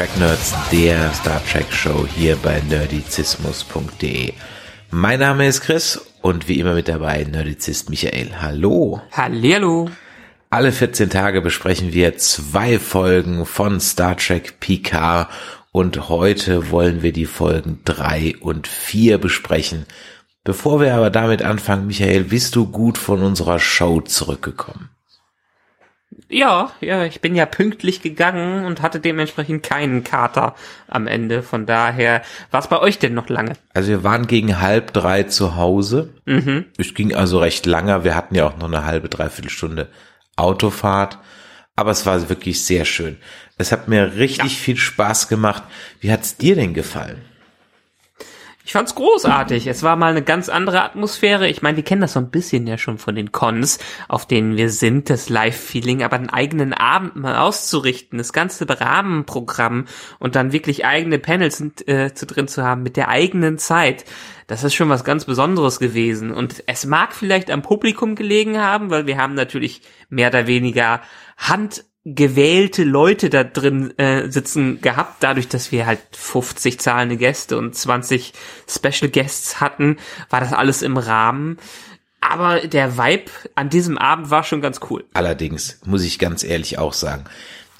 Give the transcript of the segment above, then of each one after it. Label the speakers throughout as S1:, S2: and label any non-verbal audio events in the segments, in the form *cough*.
S1: Track Nerds, der Star Trek Show hier bei nerdizismus.de. Mein Name ist Chris und wie immer mit dabei Nerdizist Michael. Hallo.
S2: Hallihallo.
S1: Alle 14 Tage besprechen wir zwei Folgen von Star Trek Picard und heute wollen wir die Folgen drei und vier besprechen. Bevor wir aber damit anfangen, Michael, bist du gut von unserer Show zurückgekommen?
S2: Ja, ja, ich bin ja pünktlich gegangen und hatte dementsprechend keinen Kater am Ende. Von daher, war es bei euch denn noch lange?
S1: Also wir waren gegen halb drei zu Hause. Mhm. Es ging also recht lange. Wir hatten ja auch noch eine halbe, dreiviertel Stunde Autofahrt. Aber es war wirklich sehr schön. Es hat mir richtig ja. viel Spaß gemacht. Wie hat's dir denn gefallen?
S2: Ich fand's großartig. Es war mal eine ganz andere Atmosphäre. Ich meine, die kennen das so ein bisschen ja schon von den Cons, auf denen wir sind, das Live-Feeling, aber einen eigenen Abend mal auszurichten, das ganze Rahmenprogramm und dann wirklich eigene Panels äh, zu drin zu haben mit der eigenen Zeit. Das ist schon was ganz Besonderes gewesen. Und es mag vielleicht am Publikum gelegen haben, weil wir haben natürlich mehr oder weniger Hand gewählte Leute da drin äh, sitzen gehabt, dadurch, dass wir halt 50 zahlende Gäste und 20 Special Guests hatten, war das alles im Rahmen. Aber der Vibe an diesem Abend war schon ganz cool.
S1: Allerdings muss ich ganz ehrlich auch sagen,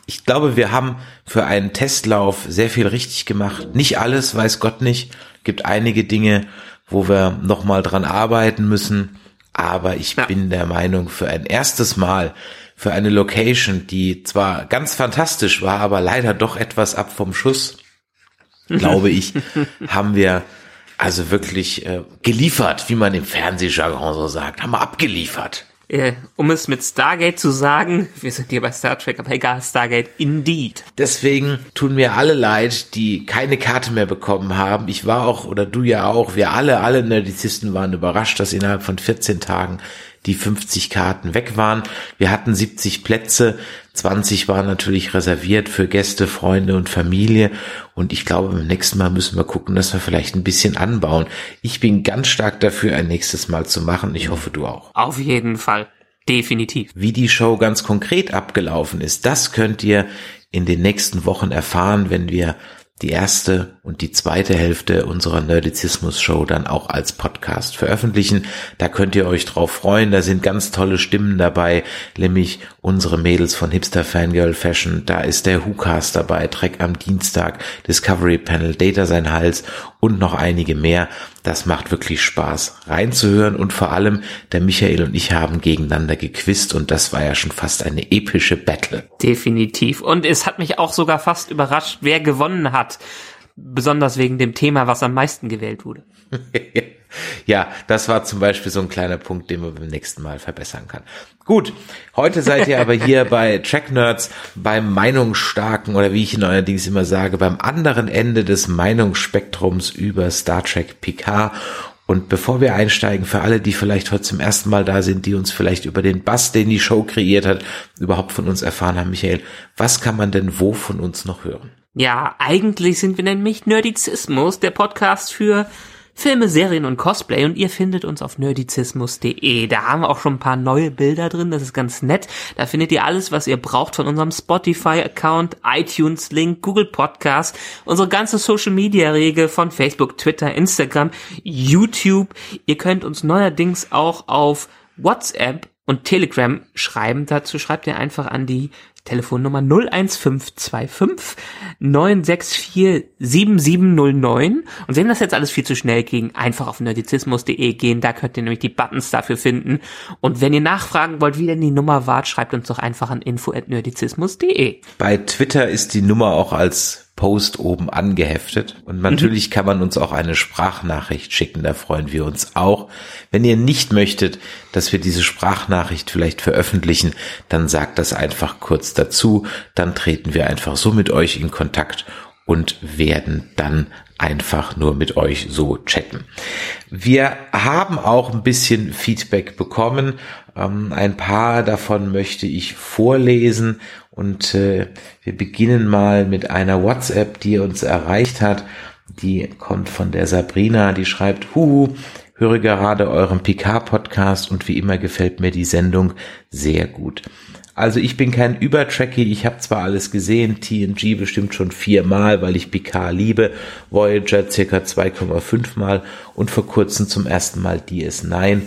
S1: ich glaube, wir haben für einen Testlauf sehr viel richtig gemacht. Nicht alles, weiß Gott nicht. Gibt einige Dinge, wo wir nochmal dran arbeiten müssen. Aber ich ja. bin der Meinung, für ein erstes Mal für eine Location, die zwar ganz fantastisch war, aber leider doch etwas ab vom Schuss, glaube ich, *laughs* haben wir also wirklich äh, geliefert, wie man im Fernsehjargon so sagt, haben wir abgeliefert.
S2: Äh, um es mit Stargate zu sagen, *laughs* wir sind hier bei Star Trek, aber egal, Stargate indeed.
S1: Deswegen tun mir alle leid, die keine Karte mehr bekommen haben. Ich war auch, oder du ja auch, wir alle, alle Nerdizisten waren überrascht, dass innerhalb von 14 Tagen die 50 Karten weg waren. Wir hatten 70 Plätze, 20 waren natürlich reserviert für Gäste, Freunde und Familie. Und ich glaube, beim nächsten Mal müssen wir gucken, dass wir vielleicht ein bisschen anbauen. Ich bin ganz stark dafür, ein nächstes Mal zu machen. Ich hoffe, du auch.
S2: Auf jeden Fall. Definitiv.
S1: Wie die Show ganz konkret abgelaufen ist, das könnt ihr in den nächsten Wochen erfahren, wenn wir die erste und die zweite Hälfte unserer Nerdizismus-Show dann auch als Podcast veröffentlichen. Da könnt ihr euch drauf freuen. Da sind ganz tolle Stimmen dabei, nämlich unsere Mädels von Hipster Fangirl Fashion. Da ist der WhoCast dabei, Trek am Dienstag, Discovery Panel, Data sein Hals und noch einige mehr. Das macht wirklich Spaß reinzuhören und vor allem der Michael und ich haben gegeneinander gequizt und das war ja schon fast eine epische Battle.
S2: Definitiv. Und es hat mich auch sogar fast überrascht, wer gewonnen hat. Besonders wegen dem Thema, was am meisten gewählt wurde. *laughs*
S1: ja, das war zum Beispiel so ein kleiner Punkt, den man beim nächsten Mal verbessern kann. Gut, heute seid ihr aber hier bei Track Nerds beim Meinungsstarken oder wie ich ihn allerdings immer sage, beim anderen Ende des Meinungsspektrums über Star Trek Picard. Und bevor wir einsteigen, für alle, die vielleicht heute zum ersten Mal da sind, die uns vielleicht über den Bass, den die Show kreiert hat, überhaupt von uns erfahren haben, Michael, was kann man denn wo von uns noch hören?
S2: Ja, eigentlich sind wir nämlich Nerdizismus, der Podcast für Filme, Serien und Cosplay und ihr findet uns auf nerdizismus.de. Da haben wir auch schon ein paar neue Bilder drin, das ist ganz nett. Da findet ihr alles, was ihr braucht von unserem Spotify-Account, iTunes-Link, Google Podcast, unsere ganze Social-Media-Regel von Facebook, Twitter, Instagram, YouTube. Ihr könnt uns neuerdings auch auf WhatsApp und Telegram schreiben. Dazu schreibt ihr einfach an die Telefonnummer 01525 964 7709. Und wenn das jetzt alles viel zu schnell ging, einfach auf nerdizismus.de gehen, da könnt ihr nämlich die Buttons dafür finden. Und wenn ihr nachfragen wollt, wie denn die Nummer war, schreibt uns doch einfach an info@nerdizismus.de.
S1: Bei Twitter ist die Nummer auch als Post oben angeheftet. Und mhm. natürlich mhm. kann man uns auch eine Sprachnachricht schicken, da freuen wir uns auch. Wenn ihr nicht möchtet, dass wir diese Sprachnachricht vielleicht veröffentlichen, dann sagt das einfach kurz dazu, dann treten wir einfach so mit euch in Kontakt und werden dann einfach nur mit euch so chatten. Wir haben auch ein bisschen Feedback bekommen. Ähm, ein paar davon möchte ich vorlesen und äh, wir beginnen mal mit einer WhatsApp, die uns erreicht hat. Die kommt von der Sabrina, die schreibt, Huhu, höre gerade euren Picard-Podcast und wie immer gefällt mir die Sendung sehr gut. Also ich bin kein Übertracky, ich habe zwar alles gesehen, TNG bestimmt schon viermal, weil ich Picard liebe, Voyager circa 2,5 Mal und vor kurzem zum ersten Mal DS9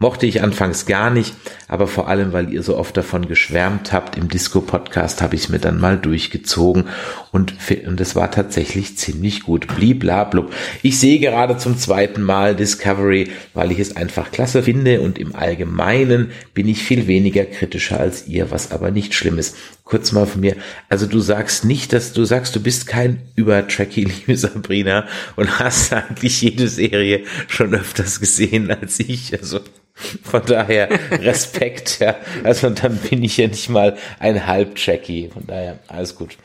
S1: Mochte ich anfangs gar nicht, aber vor allem, weil ihr so oft davon geschwärmt habt, im Disco-Podcast habe ich es mir dann mal durchgezogen und, und es war tatsächlich ziemlich gut. Bliblablub. Ich sehe gerade zum zweiten Mal Discovery, weil ich es einfach klasse finde und im Allgemeinen bin ich viel weniger kritischer als ihr, was aber nicht schlimm ist. Kurz mal von mir. Also du sagst nicht, dass du sagst, du bist kein Übertracky, *laughs* liebe Sabrina, und hast eigentlich jede Serie schon öfters gesehen als ich. Also von daher *laughs* Respekt, ja. Also dann bin ich ja nicht mal ein Halbjackie. Von daher alles gut.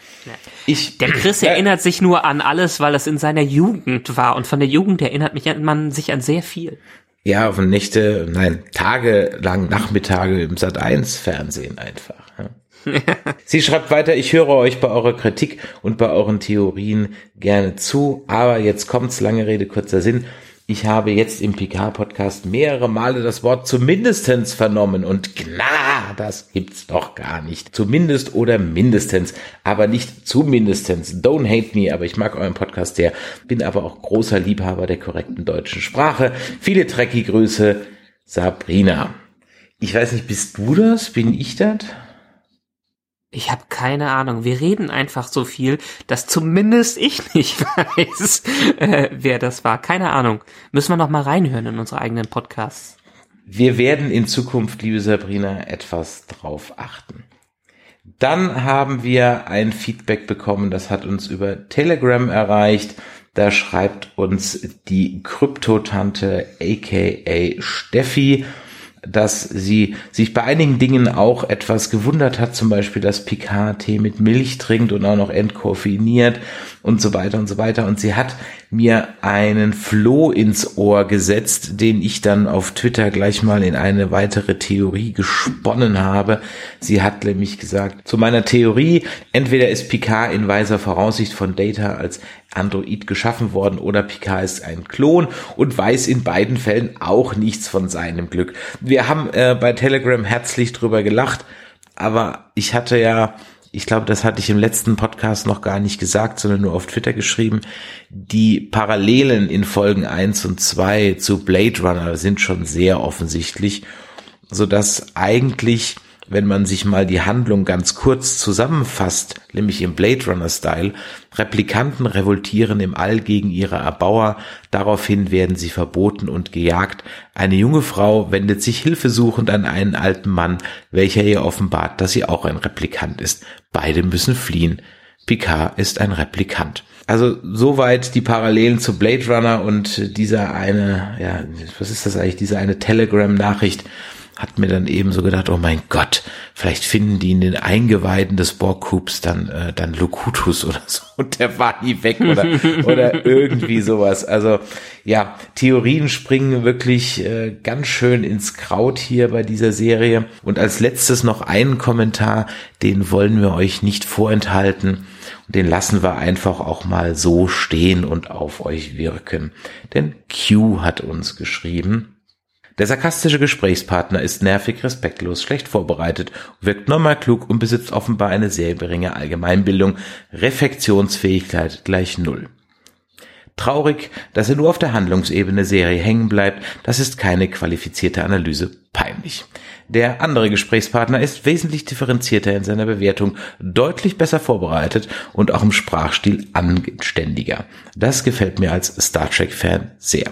S2: Ich, der Chris äh, erinnert sich nur an alles, weil es in seiner Jugend war. Und von der Jugend erinnert mich man sich an sehr viel.
S1: Ja, von Nächte, nein, Tage lang, Nachmittage im Sat 1 Fernsehen einfach. *laughs* Sie schreibt weiter, ich höre euch bei eurer Kritik und bei euren Theorien gerne zu, aber jetzt kommt's, lange Rede, kurzer Sinn. Ich habe jetzt im PK-Podcast mehrere Male das Wort zumindestens vernommen und na, das gibt's doch gar nicht. Zumindest oder mindestens, aber nicht zumindestens. Don't hate me, aber ich mag euren Podcast sehr, bin aber auch großer Liebhaber der korrekten deutschen Sprache. Viele Trekkie-Grüße, Sabrina. Ich weiß nicht, bist du das? Bin ich das?
S2: Ich habe keine Ahnung. Wir reden einfach so viel, dass zumindest ich *laughs* nicht weiß, äh, wer das war. Keine Ahnung. Müssen wir noch mal reinhören in unsere eigenen Podcasts.
S1: Wir werden in Zukunft, liebe Sabrina, etwas drauf achten. Dann haben wir ein Feedback bekommen, das hat uns über Telegram erreicht. Da schreibt uns die Kryptotante aka Steffi dass sie sich bei einigen Dingen auch etwas gewundert hat, zum Beispiel, dass Picard Tee mit Milch trinkt und auch noch entkoffeiniert und so weiter und so weiter. Und sie hat mir einen Floh ins Ohr gesetzt, den ich dann auf Twitter gleich mal in eine weitere Theorie gesponnen habe. Sie hat nämlich gesagt, zu meiner Theorie, entweder ist Picard in weiser Voraussicht von Data als Android geschaffen worden oder Picard ist ein Klon und weiß in beiden Fällen auch nichts von seinem Glück. Wir haben äh, bei Telegram herzlich drüber gelacht, aber ich hatte ja, ich glaube, das hatte ich im letzten Podcast noch gar nicht gesagt, sondern nur auf Twitter geschrieben, die Parallelen in Folgen 1 und 2 zu Blade Runner sind schon sehr offensichtlich, so dass eigentlich wenn man sich mal die Handlung ganz kurz zusammenfasst, nämlich im Blade Runner Style, Replikanten revoltieren im All gegen ihre Erbauer, daraufhin werden sie verboten und gejagt. Eine junge Frau wendet sich hilfesuchend an einen alten Mann, welcher ihr offenbart, dass sie auch ein Replikant ist. Beide müssen fliehen. Picard ist ein Replikant. Also soweit die Parallelen zu Blade Runner und dieser eine, ja, was ist das eigentlich, diese eine Telegram-Nachricht, hat mir dann eben so gedacht, oh mein Gott, vielleicht finden die in den Eingeweiden des Borg-Coops dann, äh, dann Locutus oder so *laughs* und der war nie weg oder, *laughs* oder irgendwie sowas. Also ja, Theorien springen wirklich äh, ganz schön ins Kraut hier bei dieser Serie. Und als letztes noch einen Kommentar, den wollen wir euch nicht vorenthalten. Und den lassen wir einfach auch mal so stehen und auf euch wirken. Denn Q hat uns geschrieben, der sarkastische Gesprächspartner ist nervig, respektlos, schlecht vorbereitet, wirkt normal klug und besitzt offenbar eine sehr geringe Allgemeinbildung. Reflektionsfähigkeit gleich Null. Traurig, dass er nur auf der Handlungsebene Serie hängen bleibt, das ist keine qualifizierte Analyse. Peinlich. Der andere Gesprächspartner ist wesentlich differenzierter in seiner Bewertung, deutlich besser vorbereitet und auch im Sprachstil anständiger. Das gefällt mir als Star Trek-Fan sehr.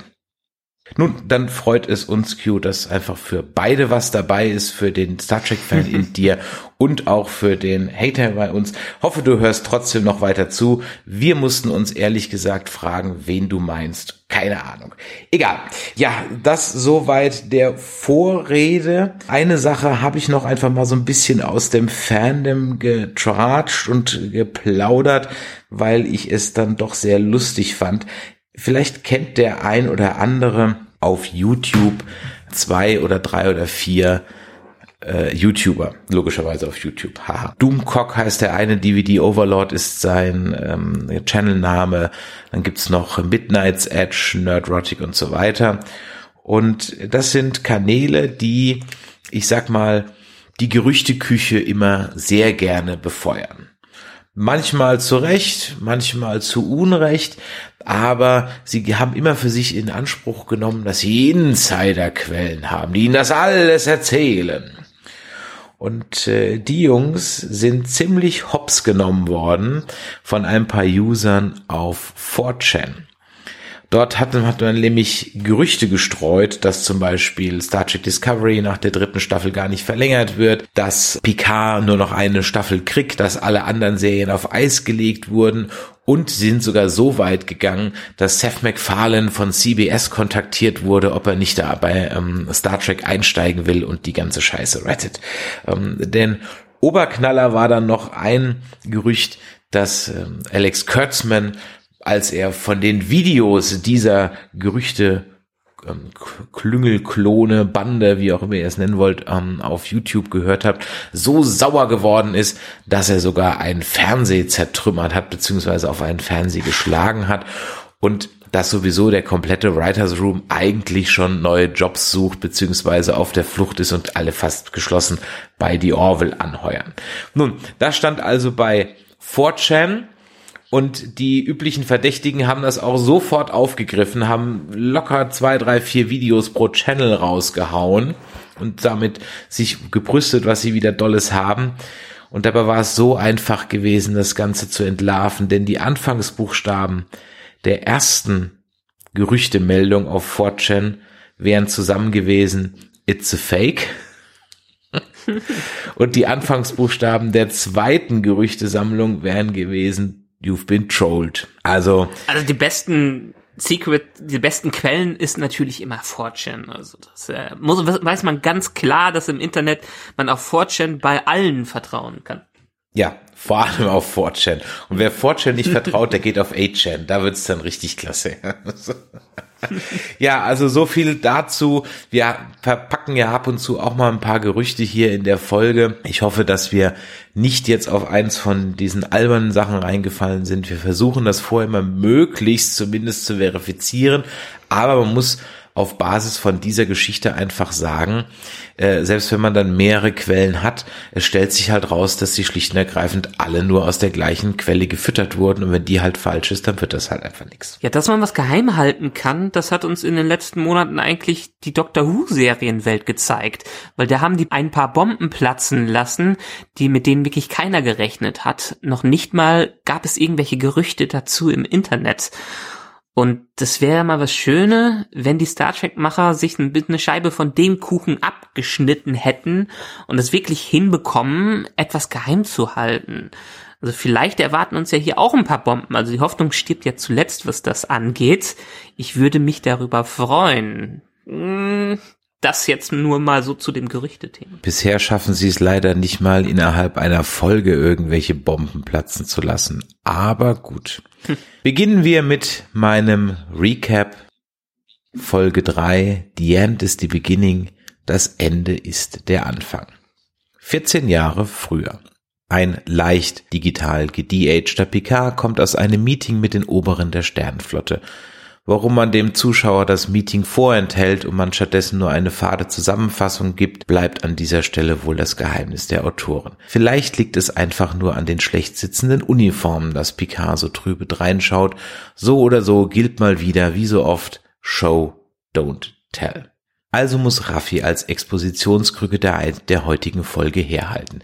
S1: Nun, dann freut es uns, Q, dass einfach für beide was dabei ist, für den Star Trek-Fan in *laughs* dir und auch für den Hater bei uns. Hoffe, du hörst trotzdem noch weiter zu. Wir mussten uns ehrlich gesagt fragen, wen du meinst. Keine Ahnung. Egal. Ja, das soweit der Vorrede. Eine Sache habe ich noch einfach mal so ein bisschen aus dem Fandom getratscht und geplaudert, weil ich es dann doch sehr lustig fand. Vielleicht kennt der ein oder andere auf YouTube zwei oder drei oder vier äh, YouTuber, logischerweise auf YouTube. Haha. Doomcock heißt der eine, DVD Overlord ist sein ähm, Channelname. Dann gibt's noch Midnight's Edge, Nerdrotic und so weiter. Und das sind Kanäle, die, ich sag mal, die Gerüchteküche immer sehr gerne befeuern. Manchmal zu Recht, manchmal zu Unrecht, aber sie haben immer für sich in Anspruch genommen, dass sie Insiderquellen haben, die ihnen das alles erzählen. Und äh, die Jungs sind ziemlich hops genommen worden von ein paar Usern auf 4chan. Dort hat, hat man nämlich Gerüchte gestreut, dass zum Beispiel Star Trek Discovery nach der dritten Staffel gar nicht verlängert wird, dass Picard nur noch eine Staffel kriegt, dass alle anderen Serien auf Eis gelegt wurden und sie sind sogar so weit gegangen, dass Seth MacFarlane von CBS kontaktiert wurde, ob er nicht da bei ähm, Star Trek einsteigen will und die ganze Scheiße rettet. Ähm, denn Oberknaller war dann noch ein Gerücht, dass ähm, Alex Kurtzman als er von den Videos dieser Gerüchte ähm, Klüngel, Klone, Bande, wie auch immer ihr es nennen wollt, ähm, auf YouTube gehört habt, so sauer geworden ist, dass er sogar einen Fernseher zertrümmert hat, beziehungsweise auf einen Fernseher geschlagen hat und dass sowieso der komplette Writers Room eigentlich schon neue Jobs sucht, beziehungsweise auf der Flucht ist und alle fast geschlossen bei die Orville anheuern. Nun, das stand also bei 4chan und die üblichen Verdächtigen haben das auch sofort aufgegriffen, haben locker zwei, drei, vier Videos pro Channel rausgehauen und damit sich gebrüstet, was sie wieder Dolles haben. Und dabei war es so einfach gewesen, das Ganze zu entlarven, denn die Anfangsbuchstaben der ersten Gerüchtemeldung auf 4chan wären zusammen gewesen, it's a fake. *laughs* Und die Anfangsbuchstaben der zweiten Gerüchtesammlung wären gewesen, You've been trolled. Also.
S2: Also die besten Secret, die besten Quellen ist natürlich immer 4chan. Also das äh, muss, weiß man ganz klar, dass im Internet man auf 4chan bei allen vertrauen kann.
S1: Ja, vor allem auf 4chan. Und wer 4chan nicht vertraut, der geht auf 8chan. Da wird's dann richtig klasse. *laughs* *laughs* ja, also so viel dazu. Wir verpacken ja ab und zu auch mal ein paar Gerüchte hier in der Folge. Ich hoffe, dass wir nicht jetzt auf eins von diesen albernen Sachen reingefallen sind. Wir versuchen das vorher immer möglichst zumindest zu verifizieren. Aber man muss auf Basis von dieser Geschichte einfach sagen, äh, selbst wenn man dann mehrere Quellen hat, es stellt sich halt raus, dass sie schlicht und ergreifend alle nur aus der gleichen Quelle gefüttert wurden und wenn die halt falsch ist, dann wird das halt einfach nichts.
S2: Ja, dass man was geheim halten kann, das hat uns in den letzten Monaten eigentlich die Doctor Who Serienwelt gezeigt, weil da haben die ein paar Bomben platzen lassen, die mit denen wirklich keiner gerechnet hat. Noch nicht mal gab es irgendwelche Gerüchte dazu im Internet. Und das wäre mal was Schöne, wenn die Star Trek-Macher sich eine Scheibe von dem Kuchen abgeschnitten hätten und es wirklich hinbekommen, etwas geheim zu halten. Also vielleicht erwarten uns ja hier auch ein paar Bomben. Also die Hoffnung stirbt ja zuletzt, was das angeht. Ich würde mich darüber freuen. Hm, das jetzt nur mal so zu dem Gerüchtethema.
S1: Bisher schaffen sie es leider nicht mal innerhalb einer Folge irgendwelche Bomben platzen zu lassen. Aber gut. Hm. *laughs* Beginnen wir mit meinem Recap. Folge 3. The End is the Beginning. Das Ende ist der Anfang. 14 Jahre früher. Ein leicht digital gedeagter Picard kommt aus einem Meeting mit den Oberen der Sternenflotte Warum man dem Zuschauer das Meeting vorenthält und man stattdessen nur eine fade Zusammenfassung gibt, bleibt an dieser Stelle wohl das Geheimnis der Autoren. Vielleicht liegt es einfach nur an den schlecht sitzenden Uniformen, dass Picard so trübe reinschaut. So oder so gilt mal wieder, wie so oft, Show, don't tell. Also muss Raffi als Expositionskrücke der, der heutigen Folge herhalten.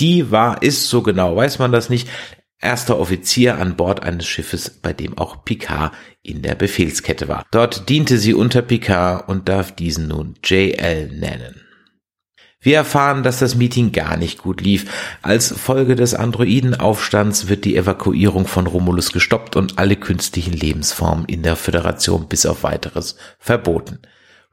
S1: Die war, ist so genau, weiß man das nicht, erster Offizier an Bord eines Schiffes, bei dem auch Picard in der Befehlskette war. Dort diente sie unter Picard und darf diesen nun JL nennen. Wir erfahren, dass das Meeting gar nicht gut lief. Als Folge des Androidenaufstands wird die Evakuierung von Romulus gestoppt und alle künstlichen Lebensformen in der Föderation bis auf weiteres verboten.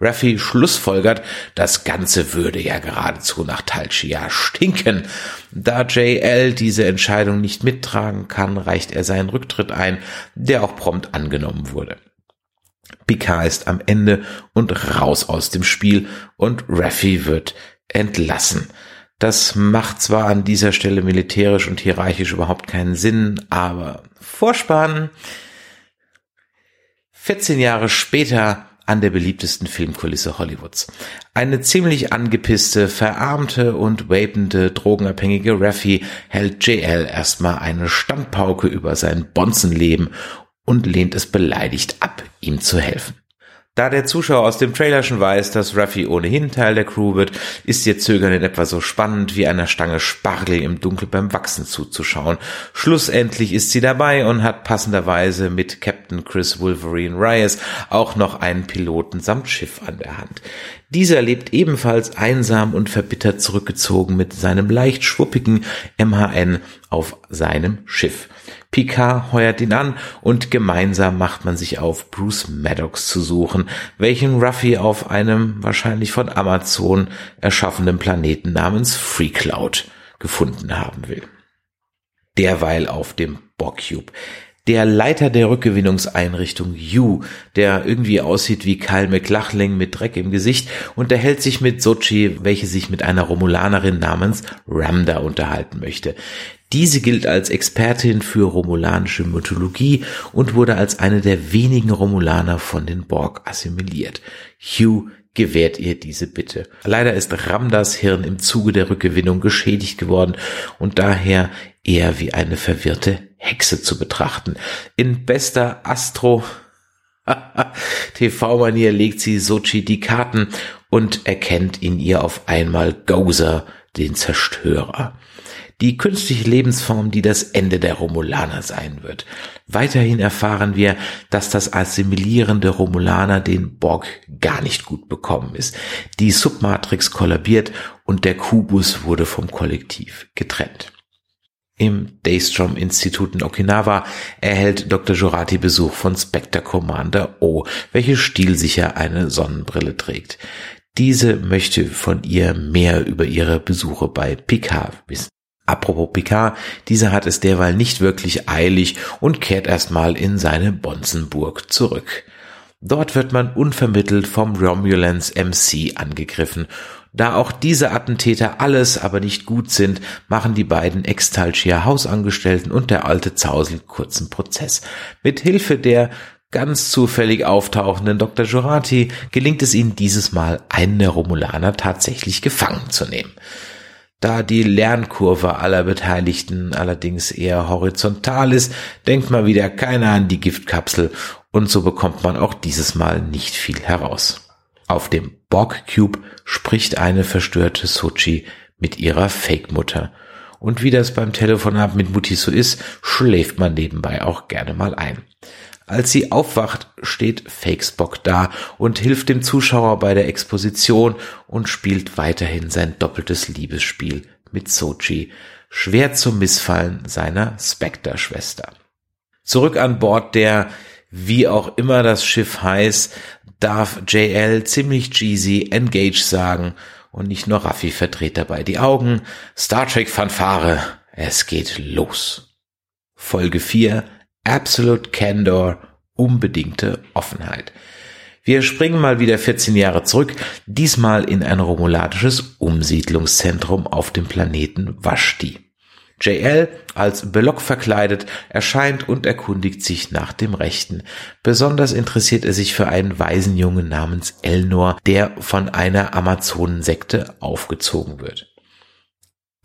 S1: Raffi schlussfolgert, das Ganze würde ja geradezu nach Talchia stinken. Da JL diese Entscheidung nicht mittragen kann, reicht er seinen Rücktritt ein, der auch prompt angenommen wurde. Picard ist am Ende und raus aus dem Spiel und Raffi wird entlassen. Das macht zwar an dieser Stelle militärisch und hierarchisch überhaupt keinen Sinn, aber Vorspann. 14 Jahre später an der beliebtesten Filmkulisse Hollywoods. Eine ziemlich angepisste, verarmte und vapende, drogenabhängige Raffi hält JL erstmal eine Standpauke über sein Bonzenleben und lehnt es beleidigt ab, ihm zu helfen. Da der Zuschauer aus dem Trailer schon weiß, dass Raffi ohnehin Teil der Crew wird, ist ihr Zögern in etwa so spannend wie einer Stange Spargel im Dunkel beim Wachsen zuzuschauen. Schlussendlich ist sie dabei und hat passenderweise mit Captain Chris Wolverine Reyes auch noch einen Piloten samt Schiff an der Hand. Dieser lebt ebenfalls einsam und verbittert zurückgezogen mit seinem leicht schwuppigen MHN auf seinem Schiff. Picard heuert ihn an und gemeinsam macht man sich auf, Bruce Maddox zu suchen, welchen Ruffy auf einem wahrscheinlich von Amazon erschaffenen Planeten namens Free Cloud gefunden haben will. Derweil auf dem Borcube. Der Leiter der Rückgewinnungseinrichtung U, der irgendwie aussieht wie Kyle McLachlan mit Dreck im Gesicht, unterhält sich mit Sochi, welche sich mit einer Romulanerin namens Ramda unterhalten möchte. Diese gilt als Expertin für romulanische Mythologie und wurde als eine der wenigen Romulaner von den Borg assimiliert. Hugh gewährt ihr diese Bitte. Leider ist Ramdas Hirn im Zuge der Rückgewinnung geschädigt geworden und daher eher wie eine verwirrte Hexe zu betrachten. In bester Astro *laughs* TV-Manier legt sie Sochi die Karten und erkennt in ihr auf einmal Gozer, den Zerstörer die künstliche Lebensform, die das Ende der Romulaner sein wird. Weiterhin erfahren wir, dass das Assimilieren der Romulaner den Borg gar nicht gut bekommen ist. Die Submatrix kollabiert und der Kubus wurde vom Kollektiv getrennt. Im Daystrom Institut in Okinawa erhält Dr. Jurati Besuch von Spectre Commander O, welche stilsicher eine Sonnenbrille trägt. Diese möchte von ihr mehr über ihre Besuche bei Picard wissen. Apropos Picard, dieser hat es derweil nicht wirklich eilig und kehrt erstmal in seine Bonzenburg zurück. Dort wird man unvermittelt vom Romulans MC angegriffen. Da auch diese Attentäter alles aber nicht gut sind, machen die beiden Extalchia Hausangestellten und der alte Zausel kurzen Prozess. Mit Hilfe der ganz zufällig auftauchenden Dr. Jurati gelingt es ihnen dieses Mal, einen der Romulaner tatsächlich gefangen zu nehmen. Da die Lernkurve aller Beteiligten allerdings eher horizontal ist, denkt mal wieder keiner an die Giftkapsel und so bekommt man auch dieses Mal nicht viel heraus. Auf dem Borg Cube spricht eine verstörte Sochi mit ihrer Fake-Mutter. Und wie das beim Telefonat mit Mutti so ist, schläft man nebenbei auch gerne mal ein. Als sie aufwacht, steht Fakespock da und hilft dem Zuschauer bei der Exposition und spielt weiterhin sein doppeltes Liebesspiel mit Sochi, schwer zum Missfallen seiner Spectre-Schwester. Zurück an Bord der, wie auch immer das Schiff heißt, darf JL ziemlich cheesy Engage sagen und nicht nur Raffi verdreht dabei die Augen. Star Trek Fanfare, es geht los. Folge 4 Absolute Candor, unbedingte Offenheit. Wir springen mal wieder 14 Jahre zurück, diesmal in ein romulanisches Umsiedlungszentrum auf dem Planeten Vashti. JL, als Belloc verkleidet, erscheint und erkundigt sich nach dem Rechten. Besonders interessiert er sich für einen Waisenjungen namens Elnor, der von einer Amazonensekte aufgezogen wird.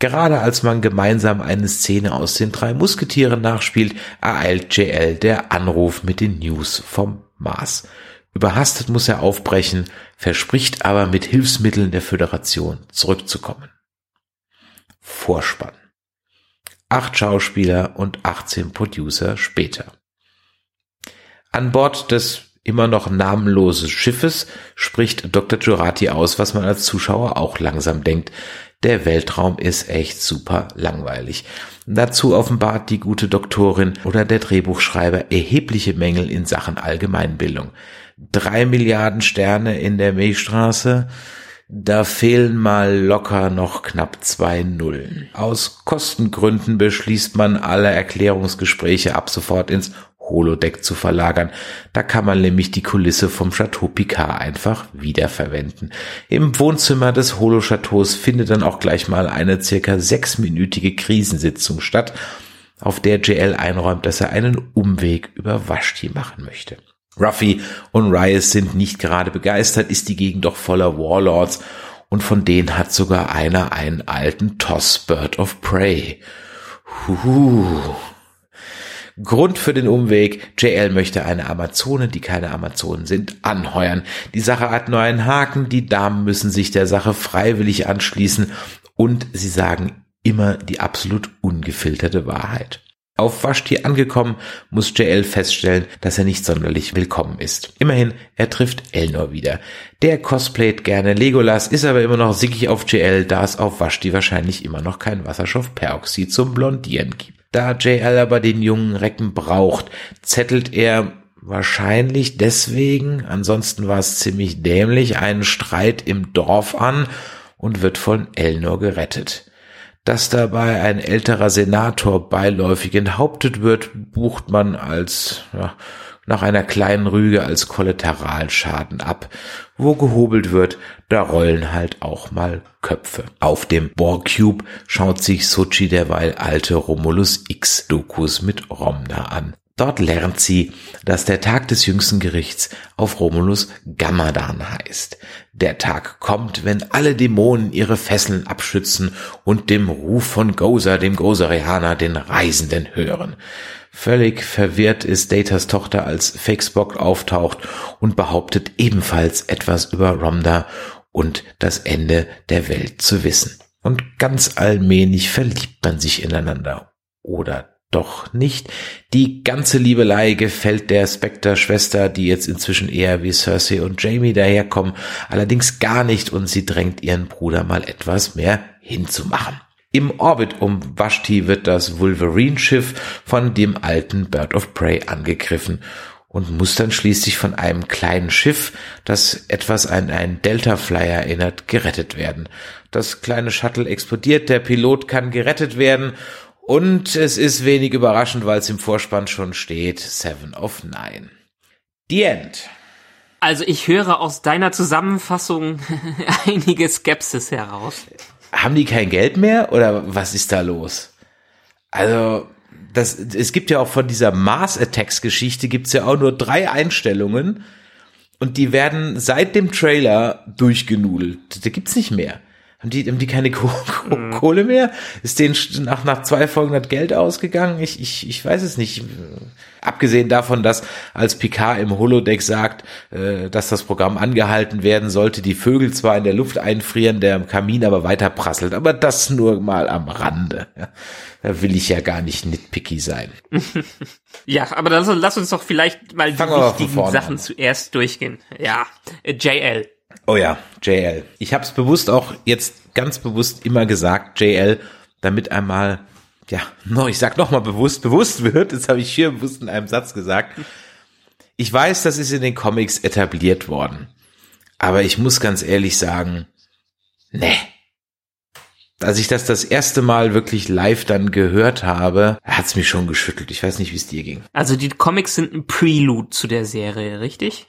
S1: Gerade als man gemeinsam eine Szene aus den drei Musketieren nachspielt, ereilt JL der Anruf mit den News vom Mars. Überhastet muss er aufbrechen, verspricht aber mit Hilfsmitteln der Föderation zurückzukommen. Vorspann. Acht Schauspieler und 18 Producer später. An Bord des immer noch namenloses Schiffes spricht Dr. Jurati aus, was man als Zuschauer auch langsam denkt. Der Weltraum ist echt super langweilig. Dazu offenbart die gute Doktorin oder der Drehbuchschreiber erhebliche Mängel in Sachen Allgemeinbildung. Drei Milliarden Sterne in der Milchstraße, da fehlen mal locker noch knapp zwei Nullen. Aus Kostengründen beschließt man alle Erklärungsgespräche ab sofort ins Holodeck zu verlagern. Da kann man nämlich die Kulisse vom Chateau Picard einfach wiederverwenden. Im Wohnzimmer des Holo-Chateaus findet dann auch gleich mal eine circa sechsminütige Krisensitzung statt, auf der JL einräumt, dass er einen Umweg über Vashti machen möchte. Ruffy und Riot sind nicht gerade begeistert, ist die Gegend doch voller Warlords und von denen hat sogar einer einen alten Toss Bird of Prey. Huhu. Grund für den Umweg, JL möchte eine Amazone, die keine Amazonen sind, anheuern. Die Sache hat nur einen Haken, die Damen müssen sich der Sache freiwillig anschließen und sie sagen immer die absolut ungefilterte Wahrheit. Auf Vashti angekommen, muss JL feststellen, dass er nicht sonderlich willkommen ist. Immerhin, er trifft Elnor wieder. Der cosplayt gerne Legolas, ist aber immer noch sickig auf JL, da es auf Vashti wahrscheinlich immer noch kein Wasserstoffperoxid zum Blondieren gibt. Da JL aber den jungen Recken braucht, zettelt er wahrscheinlich deswegen, ansonsten war es ziemlich dämlich, einen Streit im Dorf an und wird von Elnor gerettet. Dass dabei ein älterer Senator beiläufig enthauptet wird, bucht man als ja, nach einer kleinen Rüge als Kollateralschaden ab. Wo gehobelt wird, da rollen halt auch mal Köpfe. Auf dem Borg-Cube schaut sich Sochi derweil alte Romulus X-Dokus mit Romna an. Dort lernt sie, dass der Tag des jüngsten Gerichts auf Romulus Gamadan heißt. Der Tag kommt, wenn alle Dämonen ihre Fesseln abschützen und dem Ruf von Gozer, dem Gozerianer, den Reisenden hören. Völlig verwirrt ist Datas Tochter, als Fakespock auftaucht und behauptet ebenfalls etwas über Romda und das Ende der Welt zu wissen. Und ganz allmählich verliebt man sich ineinander. Oder doch nicht. Die ganze Liebelei gefällt der Spectre-Schwester, die jetzt inzwischen eher wie Cersei und Jamie daherkommen, allerdings gar nicht und sie drängt ihren Bruder mal etwas mehr hinzumachen. Im Orbit um Vashti wird das Wolverine-Schiff von dem alten Bird of Prey angegriffen und muss dann schließlich von einem kleinen Schiff, das etwas an einen Delta Flyer erinnert, gerettet werden. Das kleine Shuttle explodiert, der Pilot kann gerettet werden und es ist wenig überraschend, weil es im Vorspann schon steht, Seven of Nine. The End.
S2: Also ich höre aus deiner Zusammenfassung *laughs* einige Skepsis heraus.
S1: Haben die kein Geld mehr oder was ist da los? Also, das, es gibt ja auch von dieser Mars Attacks Geschichte gibt's ja auch nur drei Einstellungen und die werden seit dem Trailer durchgenudelt. Da gibt's nicht mehr. Haben die, haben die keine mhm. Kohle mehr? Ist denen nach, nach zwei Folgen das Geld ausgegangen? Ich, ich, ich weiß es nicht. Abgesehen davon, dass als Picard im Holodeck sagt, äh, dass das Programm angehalten werden sollte, die Vögel zwar in der Luft einfrieren, der Kamin aber weiter prasselt, aber das nur mal am Rande. Ja, da will ich ja gar nicht nitpicky sein. *laughs*
S2: ja, aber dann lass uns doch vielleicht mal Fangen die wichtigen Sachen an. zuerst durchgehen. Ja, äh, JL.
S1: Oh ja, JL. Ich habe es bewusst auch jetzt ganz bewusst immer gesagt, JL, damit einmal, ja, ich sag nochmal bewusst, bewusst wird, das habe ich hier bewusst in einem Satz gesagt. Ich weiß, das ist in den Comics etabliert worden. Aber ich muss ganz ehrlich sagen, ne. Als ich das das erste Mal wirklich live dann gehört habe, hat's mich schon geschüttelt. Ich weiß nicht, wie es dir ging.
S2: Also die Comics sind ein Prelude zu der Serie, richtig?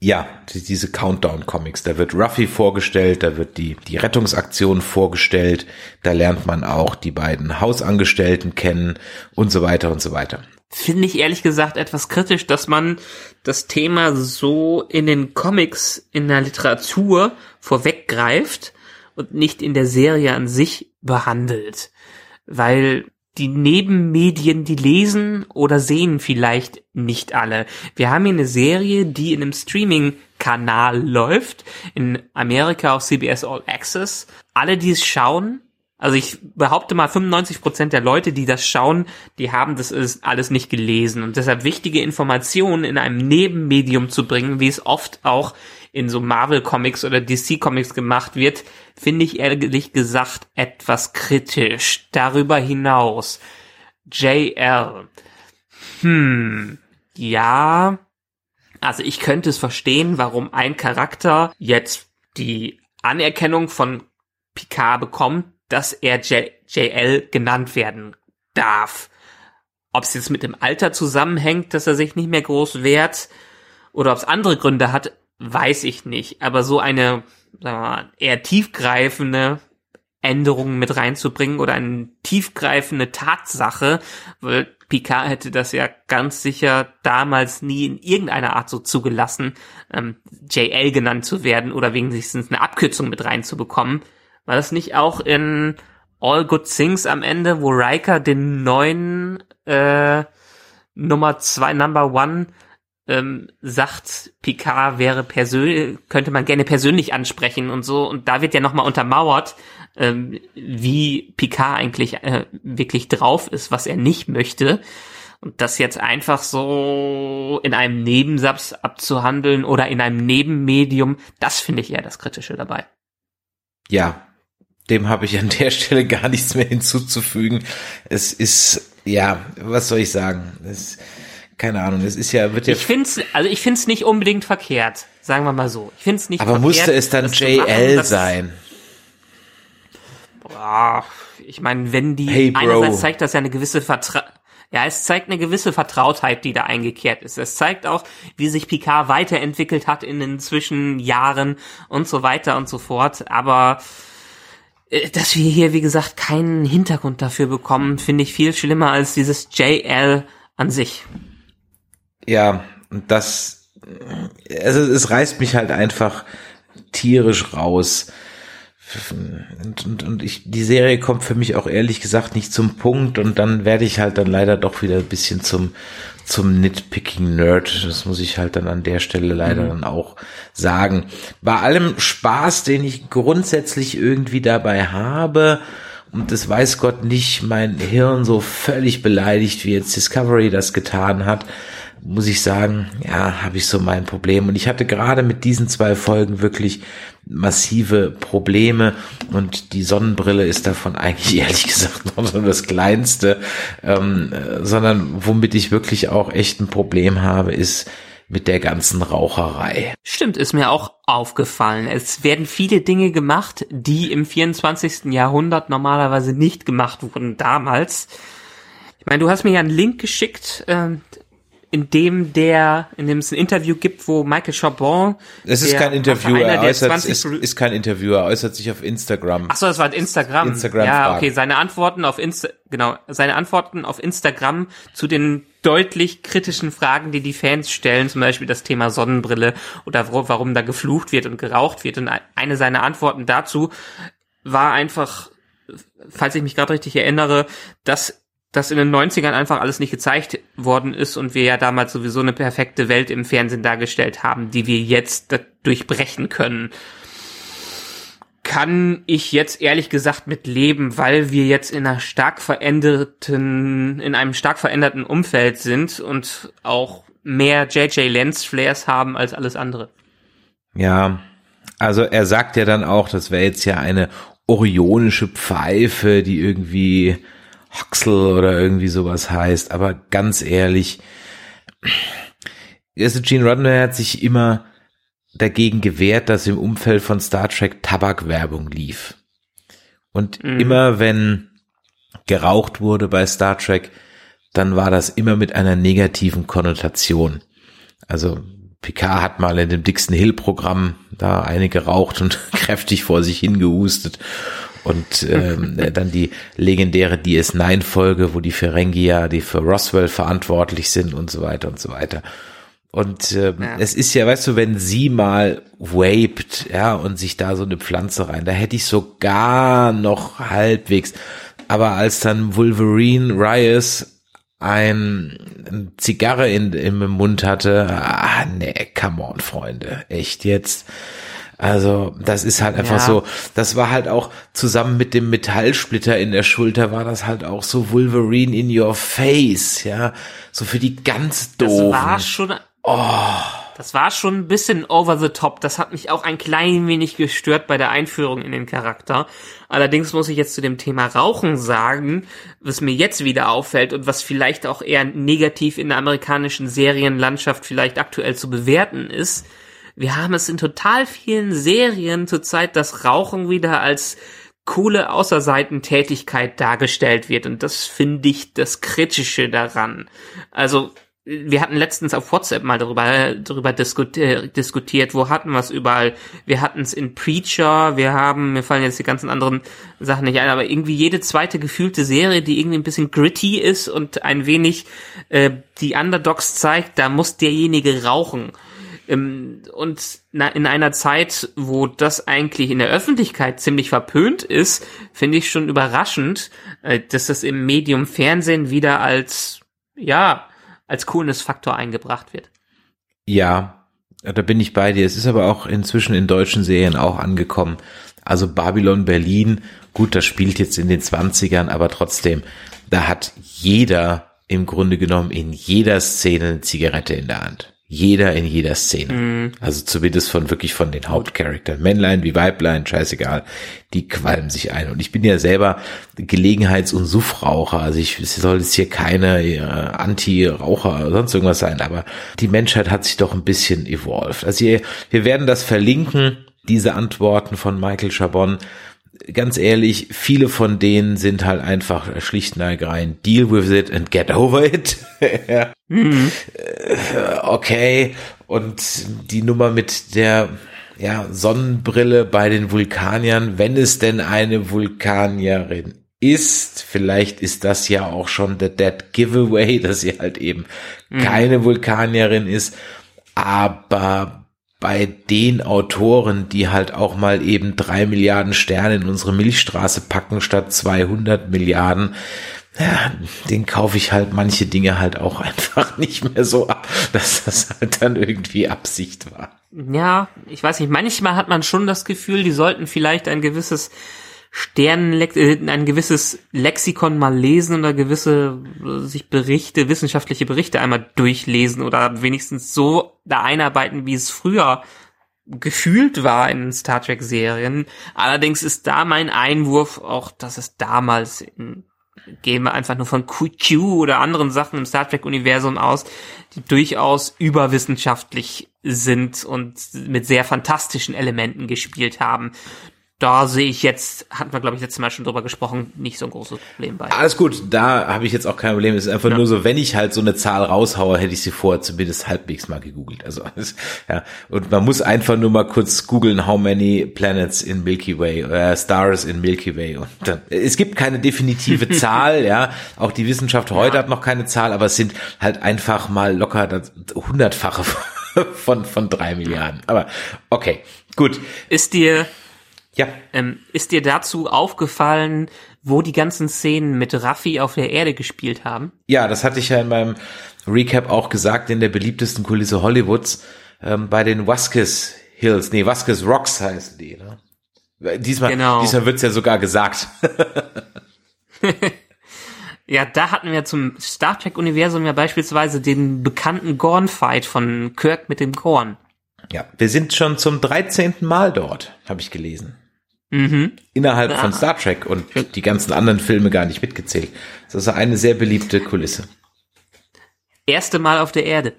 S1: Ja, diese Countdown-Comics. Da wird Ruffy vorgestellt, da wird die, die Rettungsaktion vorgestellt, da lernt man auch die beiden Hausangestellten kennen und so weiter und so weiter.
S2: Finde ich ehrlich gesagt etwas kritisch, dass man das Thema so in den Comics, in der Literatur vorweggreift und nicht in der Serie an sich behandelt. Weil die Nebenmedien, die lesen oder sehen vielleicht nicht alle. Wir haben hier eine Serie, die in einem Streaming-Kanal läuft, in Amerika auf CBS All Access. Alle, die es schauen, Also ich behaupte mal, 95 Prozent der Leute, die das schauen, die haben das alles nicht gelesen und deshalb wichtige Informationen in einem Nebenmedium zu bringen, wie es oft auch in so Marvel Comics oder DC Comics gemacht wird, finde ich ehrlich gesagt etwas kritisch. Darüber hinaus, JL. Hm, ja. Also ich könnte es verstehen, warum ein Charakter jetzt die Anerkennung von Picard bekommt, dass er J JL genannt werden darf. Ob es jetzt mit dem Alter zusammenhängt, dass er sich nicht mehr groß wehrt, oder ob es andere Gründe hat, weiß ich nicht. Aber so eine sagen wir mal, eher tiefgreifende Änderung mit reinzubringen oder eine tiefgreifende Tatsache, weil Picard hätte das ja ganz sicher damals nie in irgendeiner Art so zugelassen, ähm, JL genannt zu werden oder wenigstens eine Abkürzung mit reinzubekommen. War das nicht auch in All Good Things am Ende, wo Riker den neuen äh, Nummer zwei, Number One ähm, sagt, Picard wäre persönlich, könnte man gerne persönlich ansprechen und so. Und da wird ja nochmal untermauert, ähm, wie Picard eigentlich äh, wirklich drauf ist, was er nicht möchte. Und das jetzt einfach so in einem Nebensatz abzuhandeln oder in einem Nebenmedium, das finde ich eher das Kritische dabei.
S1: Ja, dem habe ich an der Stelle gar nichts mehr hinzuzufügen. Es ist, ja, was soll ich sagen? Es, keine Ahnung, es ist ja, wird ja.
S2: Ich find's, also ich find's nicht unbedingt verkehrt, sagen wir mal so. Ich find's nicht
S1: aber
S2: verkehrt.
S1: musste es dann JL machen, sein?
S2: Boah, ich meine, wenn die,
S1: hey,
S2: einerseits zeigt das ja eine gewisse Vertra ja, es zeigt eine gewisse Vertrautheit, die da eingekehrt ist. Es zeigt auch, wie sich Picard weiterentwickelt hat in den Zwischenjahren und so weiter und so fort. Aber äh, dass wir hier, wie gesagt, keinen Hintergrund dafür bekommen, finde ich viel schlimmer als dieses JL an sich.
S1: Ja, das, also es reißt mich halt einfach tierisch raus. Und, und, und ich, die Serie kommt für mich auch ehrlich gesagt nicht zum Punkt und dann werde ich halt dann leider doch wieder ein bisschen zum, zum Nitpicking Nerd. Das muss ich halt dann an der Stelle leider mhm. dann auch sagen. Bei allem Spaß, den ich grundsätzlich irgendwie dabei habe, und das weiß Gott nicht mein Hirn so völlig beleidigt, wie jetzt Discovery das getan hat, muss ich sagen, ja, habe ich so mein Problem. Und ich hatte gerade mit diesen zwei Folgen wirklich massive Probleme und die Sonnenbrille ist davon eigentlich *laughs* ehrlich gesagt noch so das Kleinste, ähm, sondern womit ich wirklich auch echt ein Problem habe, ist mit der ganzen Raucherei.
S2: Stimmt, ist mir auch aufgefallen. Es werden viele Dinge gemacht, die im 24. Jahrhundert normalerweise nicht gemacht wurden damals. Ich meine, du hast mir ja einen Link geschickt, äh, in dem der, in dem es ein Interview gibt, wo Michael Chabon.
S1: Es ist kein Interview, er äußert, ist, ist kein Interview, er äußert sich auf Instagram.
S2: Ach so, das war Instagram.
S1: Instagram.
S2: Ja, okay, seine Antworten auf Insta, genau, seine Antworten auf Instagram zu den deutlich kritischen Fragen, die die Fans stellen, zum Beispiel das Thema Sonnenbrille oder wo, warum da geflucht wird und geraucht wird. Und eine seiner Antworten dazu war einfach, falls ich mich gerade richtig erinnere, dass dass in den 90ern einfach alles nicht gezeigt worden ist und wir ja damals sowieso eine perfekte Welt im Fernsehen dargestellt haben, die wir jetzt durchbrechen können. Kann ich jetzt ehrlich gesagt mit leben, weil wir jetzt in einer stark veränderten, in einem stark veränderten Umfeld sind und auch mehr JJ Lens Flares haben als alles andere.
S1: Ja, also er sagt ja dann auch, das wäre jetzt ja eine orionische Pfeife, die irgendwie Huxel oder irgendwie sowas heißt. Aber ganz ehrlich, also Gene Roddenberry hat sich immer dagegen gewehrt, dass im Umfeld von Star Trek Tabakwerbung lief. Und mhm. immer wenn geraucht wurde bei Star Trek, dann war das immer mit einer negativen Konnotation. Also Picard hat mal in dem Dixon Hill Programm da eine geraucht und *laughs* kräftig vor sich hingehustet und ähm, dann die legendäre DS9-Folge, wo die Ferengi ja, die für Roswell verantwortlich sind und so weiter und so weiter. Und ähm, ja. es ist ja, weißt du, wenn sie mal vaped, ja, und sich da so eine Pflanze rein, da hätte ich sogar noch halbwegs. Aber als dann Wolverine Riot ein, eine Zigarre in, im Mund hatte, ah, nee, come on, Freunde, echt jetzt. Also, das ist halt einfach
S2: Ja.
S1: so, das war halt auch zusammen mit dem Metallsplitter in der Schulter war das halt auch so Wolverine in your face, ja, so für die ganz
S2: Das
S1: doofen.
S2: war schon.
S1: Oh.
S2: Das war schon ein bisschen over the top. Das hat mich auch ein klein wenig gestört bei der Einführung in den Charakter. Allerdings muss ich jetzt zu dem Thema Rauchen sagen, was mir jetzt wieder auffällt und was vielleicht auch eher negativ in der amerikanischen Serienlandschaft vielleicht aktuell zu bewerten ist. Wir haben es in total vielen Serien zurzeit, dass Rauchen wieder als coole Außerseitentätigkeit dargestellt wird. Und das finde ich das Kritische daran. Also, wir hatten letztens auf WhatsApp mal darüber, darüber diskutiert, diskutiert, wo hatten wir es überall? Wir hatten es in Preacher, wir haben, mir fallen jetzt die ganzen anderen Sachen nicht ein, aber irgendwie jede zweite gefühlte Serie, die irgendwie ein bisschen gritty ist und ein wenig äh, die Underdogs zeigt, da muss derjenige rauchen. Ähm, Und in einer Zeit, wo das eigentlich in der Öffentlichkeit ziemlich verpönt ist, finde ich schon überraschend, äh, dass das im Medium Fernsehen wieder als, ja, als Coolness-Faktor eingebracht wird.
S1: Ja, da bin ich bei dir. Es ist aber auch inzwischen in deutschen Serien auch angekommen. Also Babylon Berlin, gut, das spielt jetzt in den 20ern, aber trotzdem, da hat jeder im Grunde genommen in jeder Szene eine Zigarette in der Hand. Jeder in jeder Szene. Also zumindest von wirklich von den Hauptcharakteren. Männlein wie Weiblein, scheißegal. Die qualmen sich ein. Und ich bin ja selber Gelegenheits- und Suffraucher. Also ich es soll jetzt hier keine äh, Anti-Raucher oder sonst irgendwas sein. Aber die Menschheit hat sich doch ein bisschen evolved. Also hier, wir werden das verlinken, diese Antworten von Michael Chabon ganz ehrlich, viele von denen sind halt einfach schlicht und ergreifend deal with it and get over it. *laughs* ja. Äh, okay. Und die Nummer mit der ja, Sonnenbrille bei den Vulkaniern, wenn es denn eine Vulkanierin ist, vielleicht ist das ja auch schon der Dead Giveaway, *laughs* dass sie halt eben keine Vulkanierin ist, aber bei den Autoren, die halt auch mal eben drei Milliarden Sterne in unsere Milchstraße packen statt 200 Milliarden, ja, den kaufe ich halt manche Dinge halt auch *laughs* einfach nicht mehr so ab, dass das halt dann irgendwie Absicht war.
S2: Ja, ich weiß nicht, manchmal hat man schon das Gefühl, die sollten vielleicht ein gewisses Sternenlex äh, ein gewisses Lexikon mal lesen oder gewisse äh, sich Berichte, wissenschaftliche Berichte einmal durchlesen oder wenigstens so da einarbeiten, wie es früher gefühlt war in Star Trek Serien. Allerdings ist da mein Einwurf auch, dass es damals in gehen wir einfach nur von QQ oder anderen Sachen im Star Trek Universum aus, die durchaus überwissenschaftlich sind und mit sehr fantastischen Elementen gespielt haben. Da sehe ich jetzt, hatten wir glaube ich letztes Mal schon drüber gesprochen, nicht so ein großes Problem bei.
S1: Alles gut, da habe ich jetzt auch kein Problem. Es ist einfach nur so, wenn ich halt so eine Zahl raushaue, hätte ich sie vorher zumindest halbwegs mal gegoogelt. Also ja, und man muss einfach nur mal kurz googeln, how many planets in Milky Way, äh, stars in Milky Way. Und dann, es gibt keine definitive *laughs* Zahl, ja. Auch die Wissenschaft heute hat noch keine Zahl, aber es sind halt einfach mal locker das hundertfache *laughs* von von drei Milliarden. Aber okay, gut,
S2: Ist dir,
S1: ja.
S2: ähm, ist dir dazu aufgefallen, wo die ganzen Szenen mit Raffi auf der Erde gespielt haben?
S1: Ja, das hatte ich ja in meinem Recap auch gesagt, in der beliebtesten Kulisse Hollywoods, ähm, bei den Vasquez Hills, nee, Vasquez Rocks heißen die, ne? Diesmal,
S2: Genau.
S1: diesmal wird's ja sogar gesagt. *laughs*
S2: Ja, da hatten wir zum Star Trek Universum ja beispielsweise den bekannten Gorn-Fight von Kirk mit dem Gorn.
S1: ja, wir sind schon zum 13. Mal dort, habe ich gelesen.
S2: Mhm.
S1: Innerhalb
S2: Ja.
S1: von Star Trek und die ganzen anderen Filme gar nicht mitgezählt. Das ist eine sehr beliebte Kulisse.
S2: Erste Mal auf der Erde.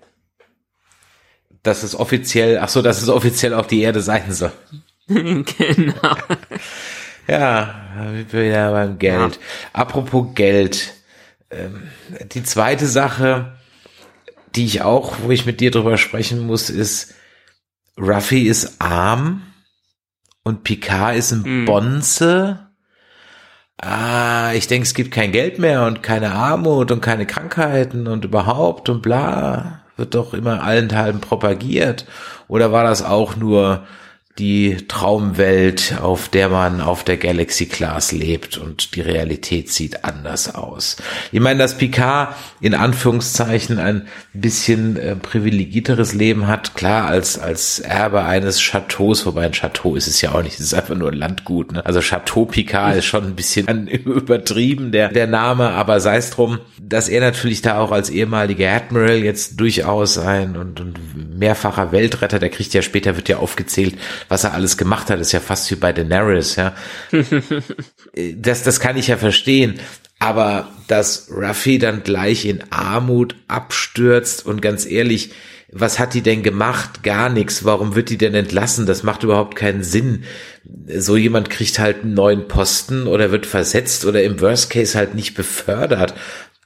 S1: Dass es offiziell, ach so, dass es offiziell auch die Erde sein soll. *laughs*
S2: genau.
S1: Ja, wieder beim Geld. Apropos Geld. Ähm, die zweite Sache, die ich auch, wo ich mit dir drüber sprechen muss, ist, Ruffy ist arm und Picard ist ein
S2: Mhm.
S1: Bonze. Ah, ich denke, es gibt kein Geld mehr und keine Armut und keine Krankheiten und überhaupt und bla. Wird doch immer allenthalben propagiert. Oder war das auch nur die Traumwelt, auf der man auf der Galaxy Class lebt und die Realität sieht anders aus. Ich meine, dass Picard in Anführungszeichen ein bisschen äh, privilegierteres Leben hat, klar, als, als Erbe eines Chateaus, wobei ein Chateau ist es ja auch nicht, es ist einfach nur ein Landgut. Ne? Also Chateau Picard ist schon ein bisschen *laughs* übertrieben, der, der Name, aber sei es drum, dass er natürlich da auch als ehemaliger Admiral jetzt durchaus ein und, und mehrfacher Weltretter, der kriegt ja später, wird ja aufgezählt, was er alles gemacht hat, ist ja fast wie bei Daenerys, ja. *laughs* das, das kann ich ja verstehen. Aber dass Ruffy dann gleich in Armut abstürzt und ganz ehrlich, was hat die denn gemacht? Gar nichts. Warum wird die denn entlassen? Das macht überhaupt keinen Sinn. So jemand kriegt halt einen neuen Posten oder wird versetzt oder im Worst Case halt nicht befördert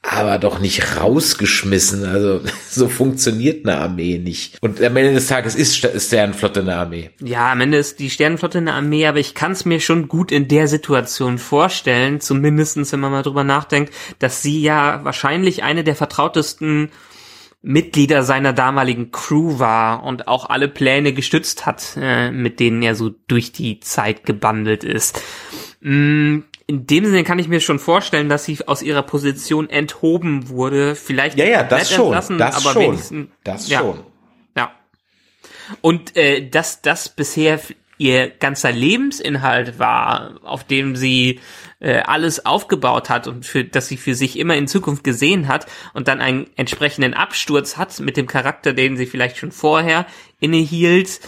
S1: aber doch nicht rausgeschmissen. Also *laughs* so funktioniert eine Armee nicht. Und am Ende des Tages ist Sternenflotte eine Armee.
S2: Ja, am Ende ist die Sternenflotte eine Armee, aber ich kann es mir schon gut in der Situation vorstellen, zumindestens wenn man mal drüber nachdenkt, dass sie ja wahrscheinlich eine der vertrautesten Mitglieder seiner damaligen Crew war und auch alle Pläne gestützt hat, äh, mit denen er so durch die Zeit gebandelt ist. Mm, in dem Sinne kann ich mir schon vorstellen, dass sie aus ihrer Position enthoben wurde. Vielleicht
S1: ja, ja, das schon, das aber schon, das
S2: ja,
S1: schon.
S2: Ja. Und äh, dass das bisher ihr ganzer Lebensinhalt war, auf dem sie äh, alles aufgebaut hat und für dass sie für sich immer in Zukunft gesehen hat und dann einen entsprechenden Absturz hat mit dem Charakter, den sie vielleicht schon vorher innehielt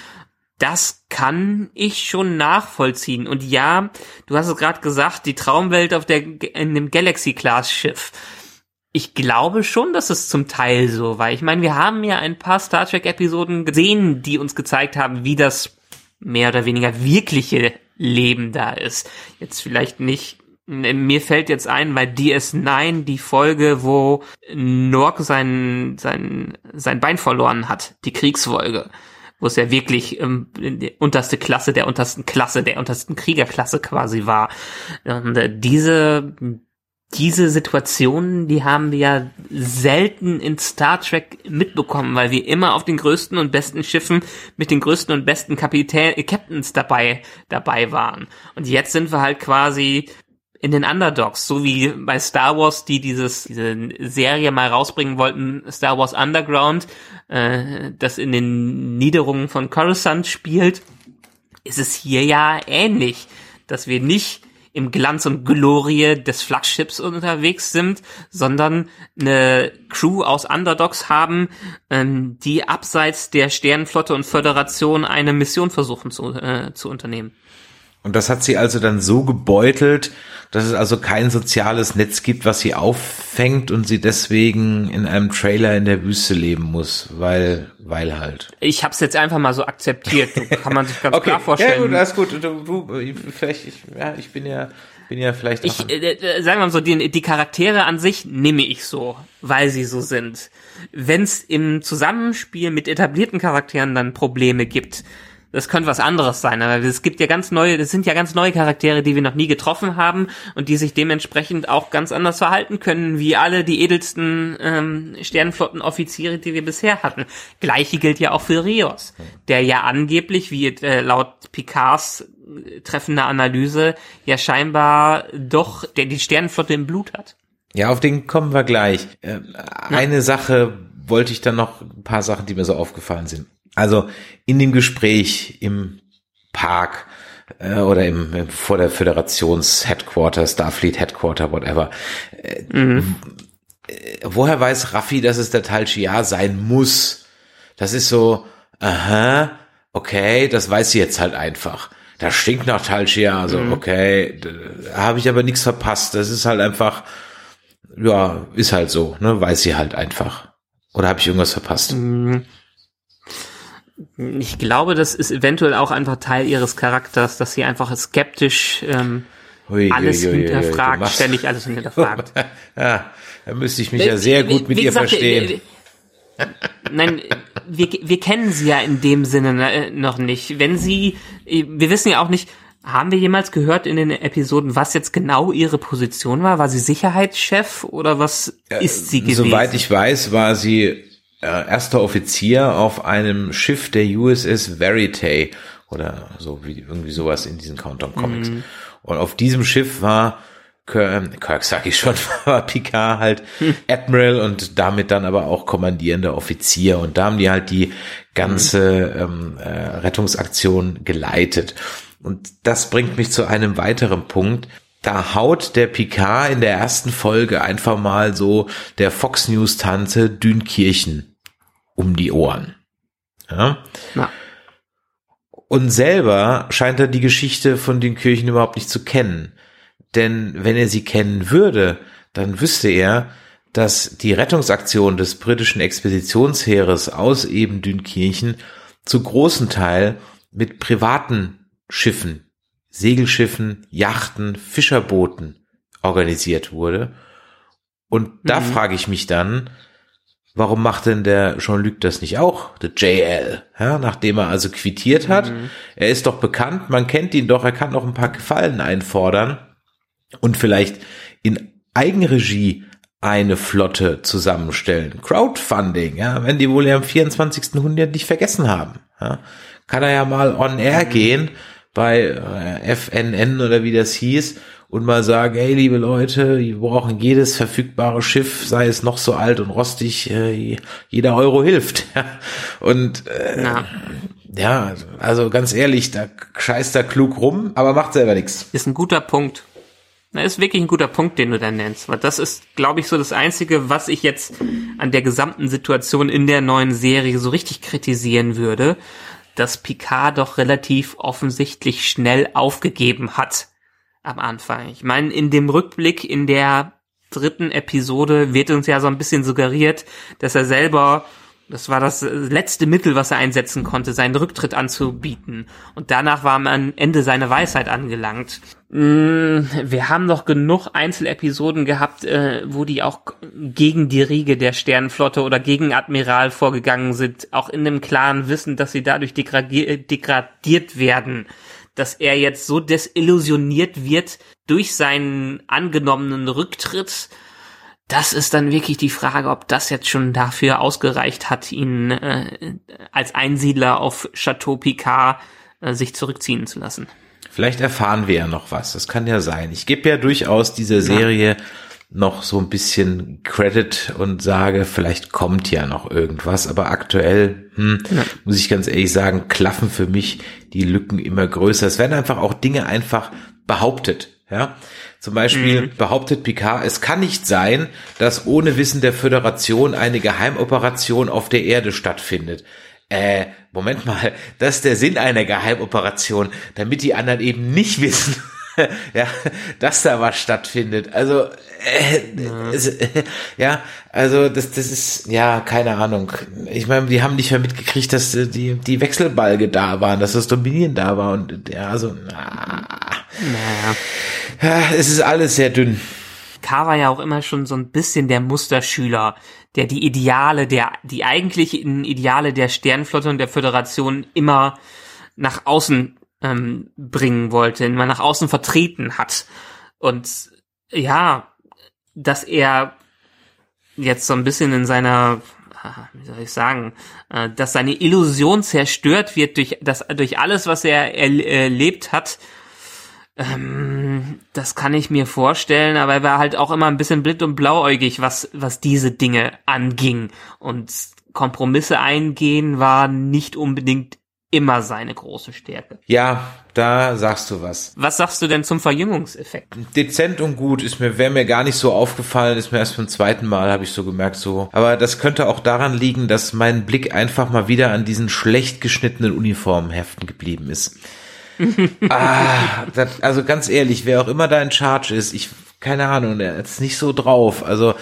S2: das kann ich schon nachvollziehen. Und ja, du hast es gerade gesagt, die Traumwelt auf der in dem Galaxy Class Schiff. Ich glaube schon, dass es zum Teil so war. Ich meine, wir haben ja ein paar Star Trek Episoden gesehen, die uns gezeigt haben, wie das mehr oder weniger wirkliche Leben da ist. Jetzt vielleicht nicht mir fällt jetzt ein bei DS9 die Folge, wo Nork sein, sein, sein Bein verloren hat, die Kriegsfolge wo es ja wirklich ähm, die unterste Klasse der untersten Klasse, der untersten Kriegerklasse quasi war. Und äh, diese diese Situationen, die haben wir ja selten in Star Trek mitbekommen, weil wir immer auf den größten und besten Schiffen mit den größten und besten Kapitän äh, Captains dabei dabei waren. Und jetzt sind wir halt quasi in den Underdogs, so wie bei Star Wars, die dieses diese Serie mal rausbringen wollten, Star Wars Underground, äh, das in den Niederungen von Coruscant spielt, ist es hier ja ähnlich, dass wir nicht im Glanz und Glorie des Flaggschips unterwegs sind, sondern eine Crew aus Underdogs haben, ähm, die abseits der Sternenflotte und Föderation eine Mission versuchen zu, äh, zu unternehmen.
S1: Und das hat sie also dann so gebeutelt, dass es also kein soziales Netz gibt, was sie auffängt und sie deswegen in einem Trailer in der Wüste leben muss, weil, weil halt.
S2: Ich habe es jetzt einfach mal so akzeptiert. Kann man sich *laughs* ganz okay. klar vorstellen.
S1: Ja gut, alles gut. Du, du, vielleicht, ich, ja, ich bin ja, bin ja vielleicht.
S2: Ich, äh, äh, sagen wir mal so, die, die Charaktere an sich nehme ich so, weil sie so sind. Wenn es im Zusammenspiel mit etablierten Charakteren dann Probleme gibt, das könnte was anderes sein, aber es gibt ja ganz neue, das sind ja ganz neue Charaktere, die wir noch nie getroffen haben und die sich dementsprechend auch ganz anders verhalten können, wie alle die edelsten ähm, Sternenflottenoffiziere, die wir bisher hatten. Gleiche gilt ja auch für Rios, der ja angeblich, wie äh, laut Picards äh, treffender Analyse, ja scheinbar doch der die Sternenflotte im Blut hat.
S1: Ja, auf den kommen wir gleich. Äh, eine. Sache wollte ich dann noch, ein paar Sachen, die mir so aufgefallen sind. Also in dem Gespräch im Park äh, oder im, vor der Föderations Headquarter, Starfleet Headquarter, whatever. Äh, mhm. Äh, woher weiß Raffi, dass es der Tal Shiar sein muss? Das ist so, aha, okay, das weiß sie jetzt halt einfach. Das stinkt nach Tal Shiar, also mhm. okay, da habe ich aber nichts verpasst. Das ist halt einfach, ja, ist halt so, ne, weiß sie halt einfach. Oder habe ich irgendwas verpasst? Mhm.
S2: Ich glaube, das ist eventuell auch einfach Teil ihres Charakters, dass sie einfach skeptisch ähm, ui, alles ui, ui, hinterfragt, ständig alles hinterfragt. *laughs*
S1: ja, da müsste ich mich ja sehr gut mit ihr gesagt, verstehen.
S2: Nein, wir, wir kennen sie ja in dem Sinne äh, noch nicht. Wenn sie, wir wissen ja auch nicht, haben wir jemals gehört in den Episoden, was jetzt genau ihre Position war? War sie Sicherheitschef oder was ist sie gewesen?
S1: Soweit ich weiß, war sie äh, erster Offizier auf einem Schiff der USS Verite oder so wie irgendwie sowas in diesen Countdown Comics.
S2: Mhm.
S1: Und auf diesem Schiff war Kirk, sag ich schon, war Picard halt Admiral und damit dann aber auch kommandierender Offizier. Und da haben die halt die ganze ähm, äh, Rettungsaktion geleitet. Und das bringt mich zu einem weiteren Punkt. Da haut der Picard in der ersten Folge einfach mal so der Fox News Tante Dünkirchen um die Ohren. Ja?
S2: Na,
S1: Und selber scheint er die Geschichte von den Kirchen überhaupt nicht zu kennen. Denn wenn er sie kennen würde, dann wüsste er, dass die Rettungsaktion des britischen Expeditionsheeres aus eben Dünkirchen zu großen Teil mit privaten Schiffen, Segelschiffen, Yachten, Fischerbooten organisiert wurde. Und da frage ich mich dann, warum macht denn der Jean-Luc das nicht auch, der JL, ja, nachdem er also quittiert hat? Er ist doch bekannt, man kennt ihn doch, er kann noch ein paar Gefallen einfordern und vielleicht in Eigenregie eine Flotte zusammenstellen. Crowdfunding, ja, wenn die wohl ja am 24. Jahrhundert nicht vergessen haben. Ja, kann er ja mal on air gehen bei äh, FNN oder wie das hieß und mal sagen, hey liebe Leute, wir brauchen jedes verfügbare Schiff, sei es noch so alt und rostig, äh, jeder Euro hilft. Ja. *laughs* Und äh,
S2: na,
S1: ja, also ganz ehrlich, da scheißt er klug rum, aber macht selber nichts.
S2: ist ein guter Punkt. Na, ist wirklich ein guter Punkt, den du da nennst. Weil das ist, glaube ich, so das Einzige, was ich jetzt an der gesamten Situation in der neuen Serie so richtig kritisieren würde, dass Picard doch relativ offensichtlich schnell aufgegeben hat am Anfang. Ich meine, in dem Rückblick in der dritten Episode wird uns ja so ein bisschen suggeriert, dass er selber das war das letzte Mittel, was er einsetzen konnte, seinen Rücktritt anzubieten. Und danach war am Ende seine Weisheit angelangt. Mm, Wir haben noch genug Einzelepisoden gehabt, äh, wo die auch gegen die Riege der Sternenflotte oder gegen Admiral vorgegangen sind, auch in dem klaren Wissen, dass sie dadurch degradier degradiert werden. Dass er jetzt so desillusioniert wird durch seinen angenommenen Rücktritt, das ist dann wirklich die Frage, ob das jetzt schon dafür ausgereicht hat, ihn äh, als Einsiedler auf Chateau Picard äh, sich zurückziehen zu lassen.
S1: Vielleicht erfahren wir ja noch was. Das kann ja sein. Ich gebe ja durchaus dieser Serie noch so ein bisschen Credit und sage, vielleicht kommt ja noch irgendwas. Aber aktuell, hm, muss ich ganz ehrlich sagen, klaffen für mich die Lücken immer größer. Es werden einfach auch Dinge einfach behauptet. Ja, zum Beispiel behauptet Picard, es kann nicht sein, dass ohne Wissen der Föderation eine Geheimoperation auf der Erde stattfindet. Äh, Moment mal, *laughs* das ist der Sinn einer Geheimoperation, damit die anderen eben nicht wissen, *laughs* ja, dass da was stattfindet. Also, äh, es, äh, *laughs* ja, also das, das ist, ja, keine Ahnung. Ich meine, die haben nicht mehr mitgekriegt, dass äh, die, die Wechselbalge da waren, dass das Dominieren da war und ja, also, na,
S2: Naja.
S1: Ja, es ist alles sehr dünn.
S2: K war ja auch immer schon so ein bisschen der Musterschüler, der die Ideale, der, die eigentlichen Ideale der Sternenflotte und der Föderation immer nach außen ähm, bringen wollte, immer nach außen vertreten hat. Und ja, dass er jetzt so ein bisschen in seiner, ah, wie soll ich sagen, äh, dass seine Illusion zerstört wird durch das, durch alles, was er erl- erlebt hat, ähm, das kann ich mir vorstellen, aber er war halt auch immer ein bisschen blind und blauäugig, was, was diese Dinge anging. Und Kompromisse eingehen war nicht unbedingt immer seine große Stärke.
S1: Ja, da sagst du was.
S2: Was sagst du denn zum Verjüngungseffekt?
S1: Dezent und gut ist mir, wäre mir gar nicht so aufgefallen, ist mir erst beim zweiten Mal, habe ich so gemerkt, so. Aber das könnte auch daran liegen, dass mein Blick einfach mal wieder an diesen schlecht geschnittenen Uniformen heften geblieben ist. *laughs* ah, das, also ganz ehrlich, wer auch immer da in Charge ist, ich, keine Ahnung, der ist nicht so drauf. Also,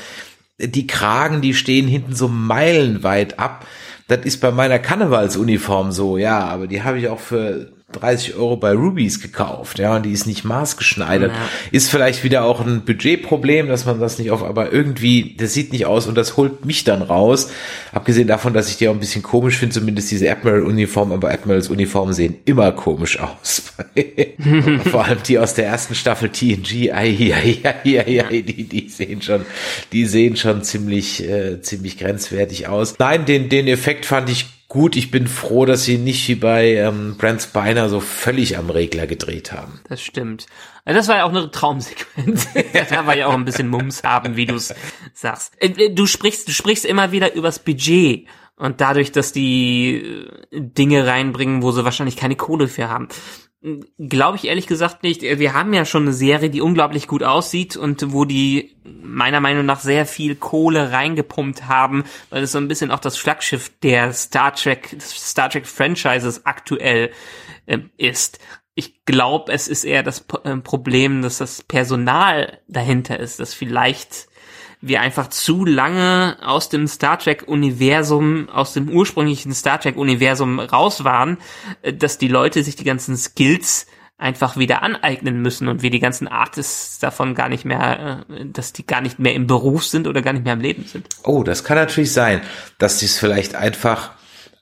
S1: die Kragen, die stehen hinten so meilenweit ab. Das ist bei meiner Karnevalsuniform so, ja, aber die habe ich auch für 30 Euro bei Rubies gekauft, ja, und die ist nicht maßgeschneidert.
S2: Ja.
S1: Ist vielleicht wieder auch ein Budgetproblem, dass man das nicht auf, aber irgendwie, das sieht nicht aus und das holt mich dann raus. Abgesehen davon, dass ich die auch ein bisschen komisch finde, zumindest diese Admiral-Uniform, aber Admirals Uniformen sehen immer komisch aus. *laughs* Vor allem die aus der ersten Staffel TNG, ai, ai, ai, ai, ai, die, die sehen schon, die sehen schon ziemlich, äh, ziemlich grenzwertig aus. Nein, den, den Effekt fand ich gut. Ich bin froh, dass sie nicht wie bei ähm, Brent Spiner so völlig am Regler gedreht haben.
S2: Das stimmt. Also das war ja auch eine Traumsequenz. *laughs* da war ja auch ein bisschen Mums haben, wie du es sagst. Äh, Du sprichst, du sprichst immer wieder übers Budget. Und dadurch, dass die äh, Dinge reinbringen, wo sie wahrscheinlich keine Kohle für haben. Glaube ich ehrlich gesagt nicht. Wir haben ja schon eine Serie, die unglaublich gut aussieht und wo die meiner Meinung nach sehr viel Kohle reingepumpt haben, weil es so ein bisschen auch das Flaggschiff der Star Trek, Star Trek Franchises aktuell äh, ist. Ich glaube, es ist eher das äh, Problem, dass das Personal dahinter ist, dass vielleicht wir einfach zu lange aus dem Star Trek Universum, aus dem ursprünglichen Star Trek Universum raus waren, äh, dass die Leute sich die ganzen Skills einfach wieder aneignen müssen und wir die ganzen Artists davon gar nicht mehr, äh, dass die gar nicht mehr im Beruf sind oder gar nicht mehr am Leben sind.
S1: Oh, das kann natürlich sein, dass dies vielleicht einfach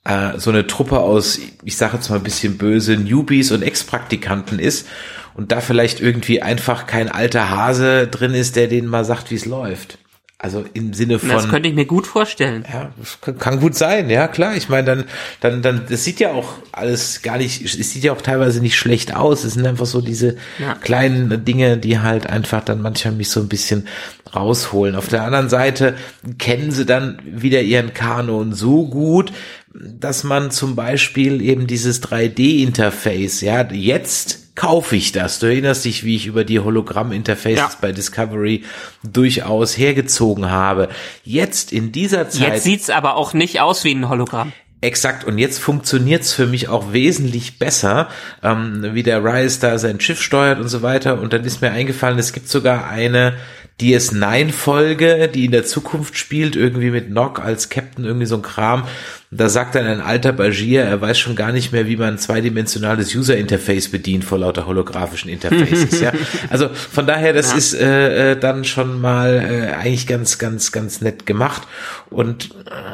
S1: äh, so eine Truppe aus, ich sage jetzt mal ein bisschen böse, Newbies und Ex-Praktikanten ist und da vielleicht irgendwie einfach kein alter Hase drin ist, der denen mal sagt, wie es läuft. Also im Sinne von.
S2: Das könnte ich mir gut vorstellen.
S1: Ja, kann gut sein, ja klar. Ich meine, dann, dann, dann, das sieht ja auch alles gar nicht, es sieht ja auch teilweise nicht schlecht aus. Es sind einfach so diese
S2: Ja.
S1: kleinen Dinge, die halt einfach dann manchmal mich so ein bisschen rausholen. Auf der anderen Seite kennen sie dann wieder ihren Kanon so gut, dass man zum Beispiel eben dieses 3D-Interface, ja, jetzt kaufe ich das. Du erinnerst dich, wie ich über die Hologramm-Interfaces
S2: Ja.
S1: bei Discovery durchaus hergezogen habe. Jetzt in dieser Zeit.
S2: Jetzt sieht's aber auch nicht aus wie ein Hologramm.
S1: Exakt, und jetzt funktioniert's für mich auch wesentlich besser, ähm, wie der Rice da sein Schiff steuert und so weiter. Und dann ist mir eingefallen, es gibt sogar eine DS9-Folge, die in der Zukunft spielt, irgendwie mit Nock als Captain, irgendwie so ein Kram. Da sagt dann ein alter Bagier, er weiß schon gar nicht mehr, wie man ein zweidimensionales User-Interface bedient vor lauter holographischen Interfaces. ja. *laughs* Also von daher, das
S2: Ja.
S1: ist äh, äh, dann schon mal äh, eigentlich ganz, ganz, ganz nett gemacht. Und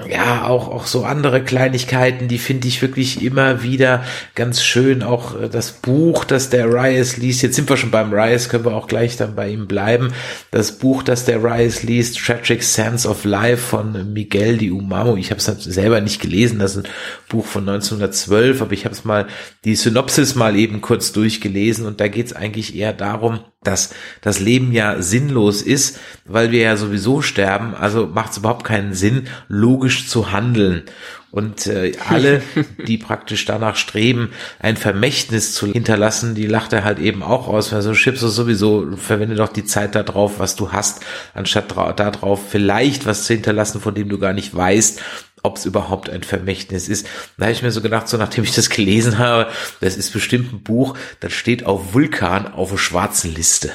S1: äh, ja, auch, auch so andere Kleinigkeiten, die finde ich wirklich immer wieder ganz schön. Auch äh, das Buch, das der Rice liest, jetzt sind wir schon beim Rice, können wir auch gleich dann bei ihm bleiben. Das Buch, das der Rice liest, Tragic Sense of Life von Miguel de Umamo. Ich habe es selber nicht gelesen, das ist ein Buch von 1912, aber ich habe es mal, die Synopsis mal eben kurz durchgelesen und da geht es eigentlich eher darum, dass das Leben ja sinnlos ist, weil wir ja sowieso sterben, also macht es überhaupt keinen Sinn, logisch zu handeln. Und äh, alle, *laughs* die praktisch danach streben, ein Vermächtnis zu hinterlassen, die lacht er halt eben auch aus, weil so schiebst du sowieso, verwende doch die Zeit da drauf, was du hast, anstatt dra- da drauf vielleicht was zu hinterlassen, von dem du gar nicht weißt, ob es überhaupt ein Vermächtnis ist. Da habe ich mir so gedacht, so nachdem ich das gelesen habe, das ist bestimmt ein Buch, das steht auf Vulkan auf der schwarzen Liste.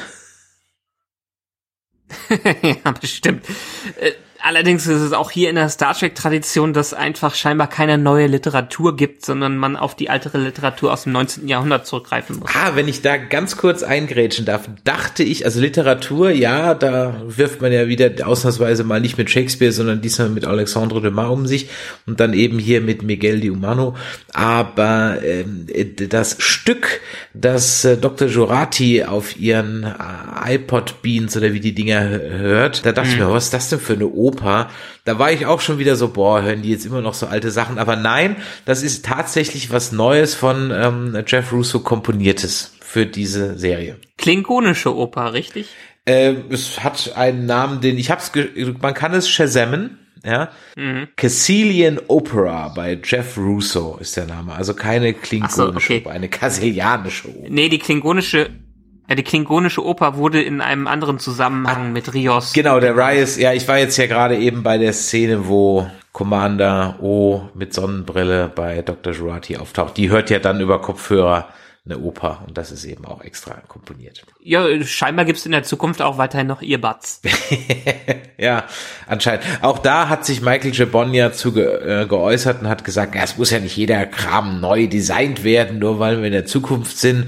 S1: *laughs*
S2: ja, bestimmt. Äh, Allerdings ist es auch hier in der Star Trek-Tradition, dass einfach scheinbar keine neue Literatur gibt, sondern man auf die ältere Literatur aus dem 19. Jahrhundert zurückgreifen muss.
S1: Ah, wenn ich da ganz kurz eingrätschen darf, dachte ich, also Literatur, ja, da wirft man ja wieder ausnahmsweise mal nicht mit Shakespeare, sondern diesmal mit Alexandre Dumas um sich und dann eben hier mit Miguel de Humano. Aber ähm, das Stück, das äh, Dr. Jurati auf ihren äh, iPod Beans oder wie die Dinger hört, da dachte ich mir, was ist das denn für eine Oper? Da war ich auch schon wieder so, boah, hören die jetzt immer noch so alte Sachen. Aber nein, das ist tatsächlich was Neues von ähm, Jeff Russo komponiertes für diese Serie.
S2: Klingonische Oper, richtig?
S1: Äh, es hat einen Namen, den ich hab's, man kann es shazamen, ja. Cassilian Opera bei Jeff Russo ist der Name. Also keine klingonische
S2: okay.
S1: Oper, eine kassilianische Oper.
S2: Nee, die klingonische, ja, die klingonische Oper wurde in einem anderen Zusammenhang mit Rios.
S1: Genau, der Riot, ja, ich war jetzt ja gerade eben bei der Szene, wo Commander O mit Sonnenbrille bei Dr. Jurati auftaucht. Die hört ja dann über Kopfhörer eine Oper und das ist eben auch extra komponiert.
S2: Ja, scheinbar gibt's in der Zukunft auch weiterhin noch Earbuds. *laughs*
S1: ja, anscheinend. Auch da hat sich Michael Gibon ja zu ge äh, geäußert und hat gesagt, ja, es muss ja nicht jeder Kram neu designt werden, nur weil wir in der Zukunft sind.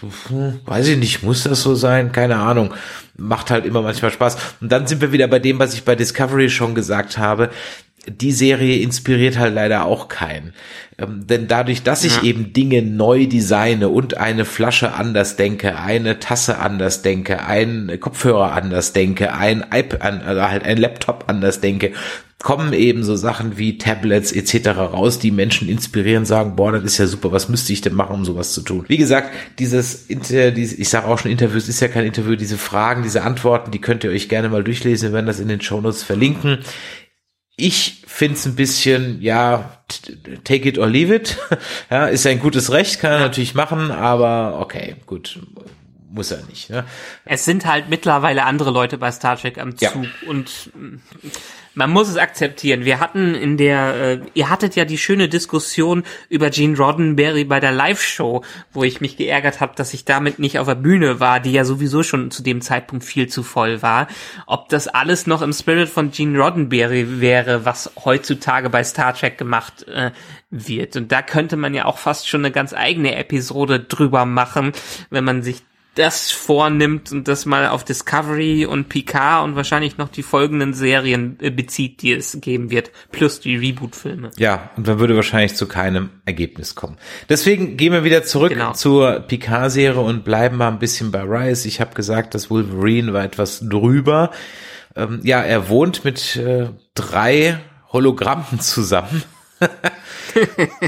S1: Hm, weiß ich nicht, muss das so sein? Keine Ahnung. Macht halt immer manchmal Spaß. Und dann sind wir wieder bei dem, was ich bei Discovery schon gesagt habe die Serie inspiriert halt leider auch keinen. Ähm, denn dadurch, dass ich ja. eben Dinge neu designe und eine Flasche anders denke, eine Tasse anders denke, ein Kopfhörer anders denke, ein iPad, also halt ein Laptop anders denke, kommen eben so Sachen wie Tablets etc. raus, die Menschen inspirieren, sagen, boah, das ist ja super, was müsste ich denn machen, um sowas zu tun? Wie gesagt, dieses, ich sage auch schon Interviews, ist ja kein Interview, diese Fragen, diese Antworten, die könnt ihr euch gerne mal durchlesen, wir werden das in den Shownotes verlinken. Ich find's ein bisschen, ja, take it or leave it. *laughs* ja, ist ein gutes Recht, kann er natürlich machen, aber okay, gut, muss er nicht. Ne?
S2: Es sind halt mittlerweile andere Leute bei Star Trek am Zug ja. und man muss es akzeptieren. Wir hatten in der, äh, ihr hattet ja die schöne Diskussion über Gene Roddenberry bei der Live-Show, wo ich mich geärgert habe, dass ich damit nicht auf der Bühne war, die ja sowieso schon zu dem Zeitpunkt viel zu voll war. Ob das alles noch im Spirit von Gene Roddenberry wäre, was heutzutage bei Star Trek gemacht äh, wird. Und da könnte man ja auch fast schon eine ganz eigene Episode drüber machen, wenn man sich das vornimmt und das mal auf Discovery und Picard und wahrscheinlich noch die folgenden Serien äh, bezieht, die es geben wird, plus die Reboot-Filme.
S1: Ja, und man würde wahrscheinlich zu keinem Ergebnis kommen. Deswegen gehen wir wieder zurück genau. zur Picard-Serie und bleiben mal ein bisschen bei Rise. Ich habe gesagt, dass Wolverine war etwas drüber. Ähm, ja, er wohnt mit äh, drei Hologrammen *laughs* zusammen.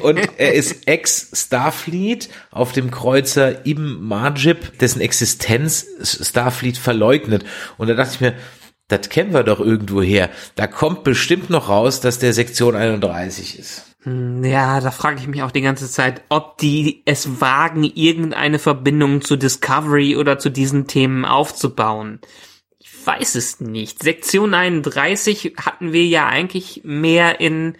S1: Und er ist Ex-Starfleet auf dem Kreuzer Ibn Majib, dessen Existenz Starfleet verleugnet. Und da dachte ich mir, das kennen wir doch irgendwo her. Da kommt bestimmt noch raus, dass der Sektion 31 ist.
S2: Hm, ja, da frage ich mich auch die ganze Zeit, ob die es wagen, irgendeine Verbindung zu Discovery oder zu diesen Themen aufzubauen. Ich weiß es nicht. Sektion 31 hatten wir ja eigentlich mehr in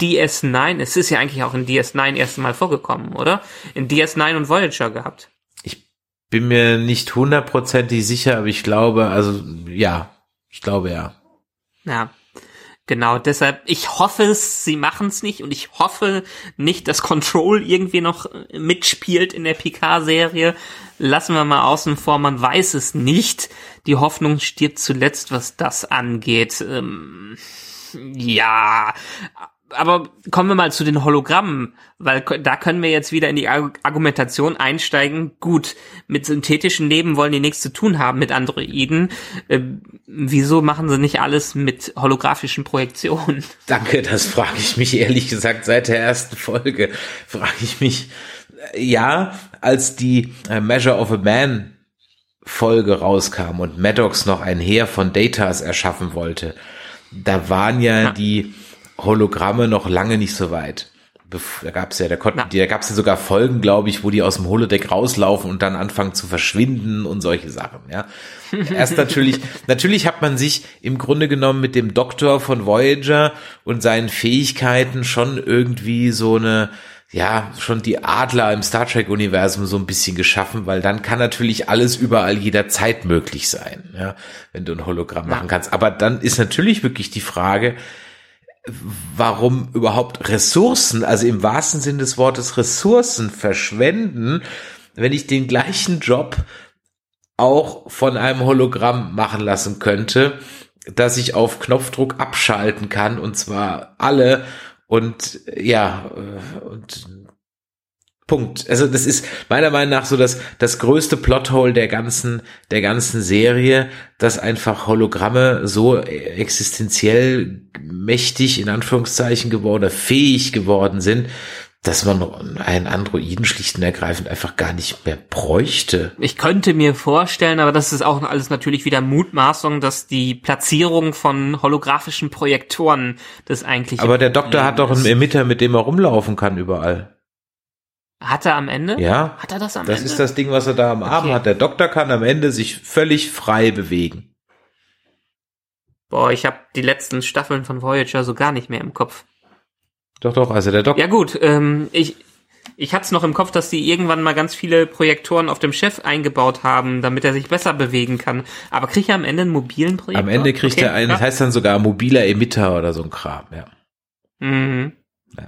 S2: DS9, es ist ja eigentlich auch in DS9 erst mal vorgekommen, oder? In DS9 und Voyager gehabt.
S1: Ich bin mir nicht hundertprozentig sicher, aber ich glaube, also ja, ich glaube ja.
S2: Ja. Genau, deshalb, ich hoffe es, sie machen es nicht und ich hoffe nicht, dass Control irgendwie noch mitspielt in der PK-Serie. Lassen wir mal außen vor, man weiß es nicht. Die Hoffnung stirbt zuletzt, was das angeht. Ähm, ja, aber kommen wir mal zu den Hologrammen, weil da können wir jetzt wieder in die Argumentation einsteigen. Gut, mit synthetischen Leben wollen die nichts zu tun haben mit Androiden. Äh, wieso machen sie nicht alles mit holographischen Projektionen? *laughs*
S1: Danke, das frage ich mich ehrlich gesagt seit der ersten Folge. Frage ich mich, ja, als die äh, Measure of a Man Folge rauskam und Maddox noch ein Heer von Datas erschaffen wollte, da waren ja, ja. die Hologramme noch lange nicht so weit. Da gab's ja, da konnten, ja. da gab's ja sogar Folgen, glaube ich, wo die aus dem Holodeck rauslaufen und dann anfangen zu verschwinden und solche Sachen, ja. *laughs* Erst natürlich, natürlich hat man sich im Grunde genommen mit dem Doktor von Voyager und seinen Fähigkeiten schon irgendwie so eine, ja, schon die Adler im Star Trek Universum so ein bisschen geschaffen, weil dann kann natürlich alles überall jederzeit möglich sein, ja, wenn du ein Hologramm machen kannst. Aber dann ist natürlich wirklich die Frage, warum überhaupt Ressourcen, also im wahrsten Sinn des Wortes Ressourcen verschwenden, wenn ich den gleichen Job auch von einem Hologramm machen lassen könnte, dass ich auf Knopfdruck abschalten kann und zwar alle und ja und Punkt. Also das ist meiner Meinung nach so das, das größte Plothole der ganzen, der ganzen Serie, dass einfach Hologramme so existenziell mächtig in Anführungszeichen geworden, fähig geworden sind, dass man einen Androiden schlicht und ergreifend einfach gar nicht mehr bräuchte.
S2: Ich könnte mir vorstellen, aber das ist auch alles natürlich wieder Mutmaßung, dass die Platzierung von holographischen Projektoren das eigentlich.
S1: Aber der Doktor hat doch einen Emitter, mit dem er rumlaufen kann überall.
S2: Hat er am Ende?
S1: Ja.
S2: Hat er das am
S1: das
S2: Ende?
S1: Das ist das Ding, was er da am Arm okay. hat. Der Doktor kann am Ende sich völlig frei bewegen.
S2: Boah, ich habe die letzten Staffeln von Voyager so gar nicht mehr im Kopf.
S1: Doch, doch, also der Doktor.
S2: Ja gut, ähm, ich, Ich hatte es noch im Kopf, dass die irgendwann mal ganz viele Projektoren auf dem Chef eingebaut haben, damit er sich besser bewegen kann. Aber kriegt er am Ende einen mobilen Projektor?
S1: Am Ende kriegt
S2: Okay,
S1: er einen, das heißt dann sogar mobiler Emitter oder so ein Kram, ja.
S2: Mhm.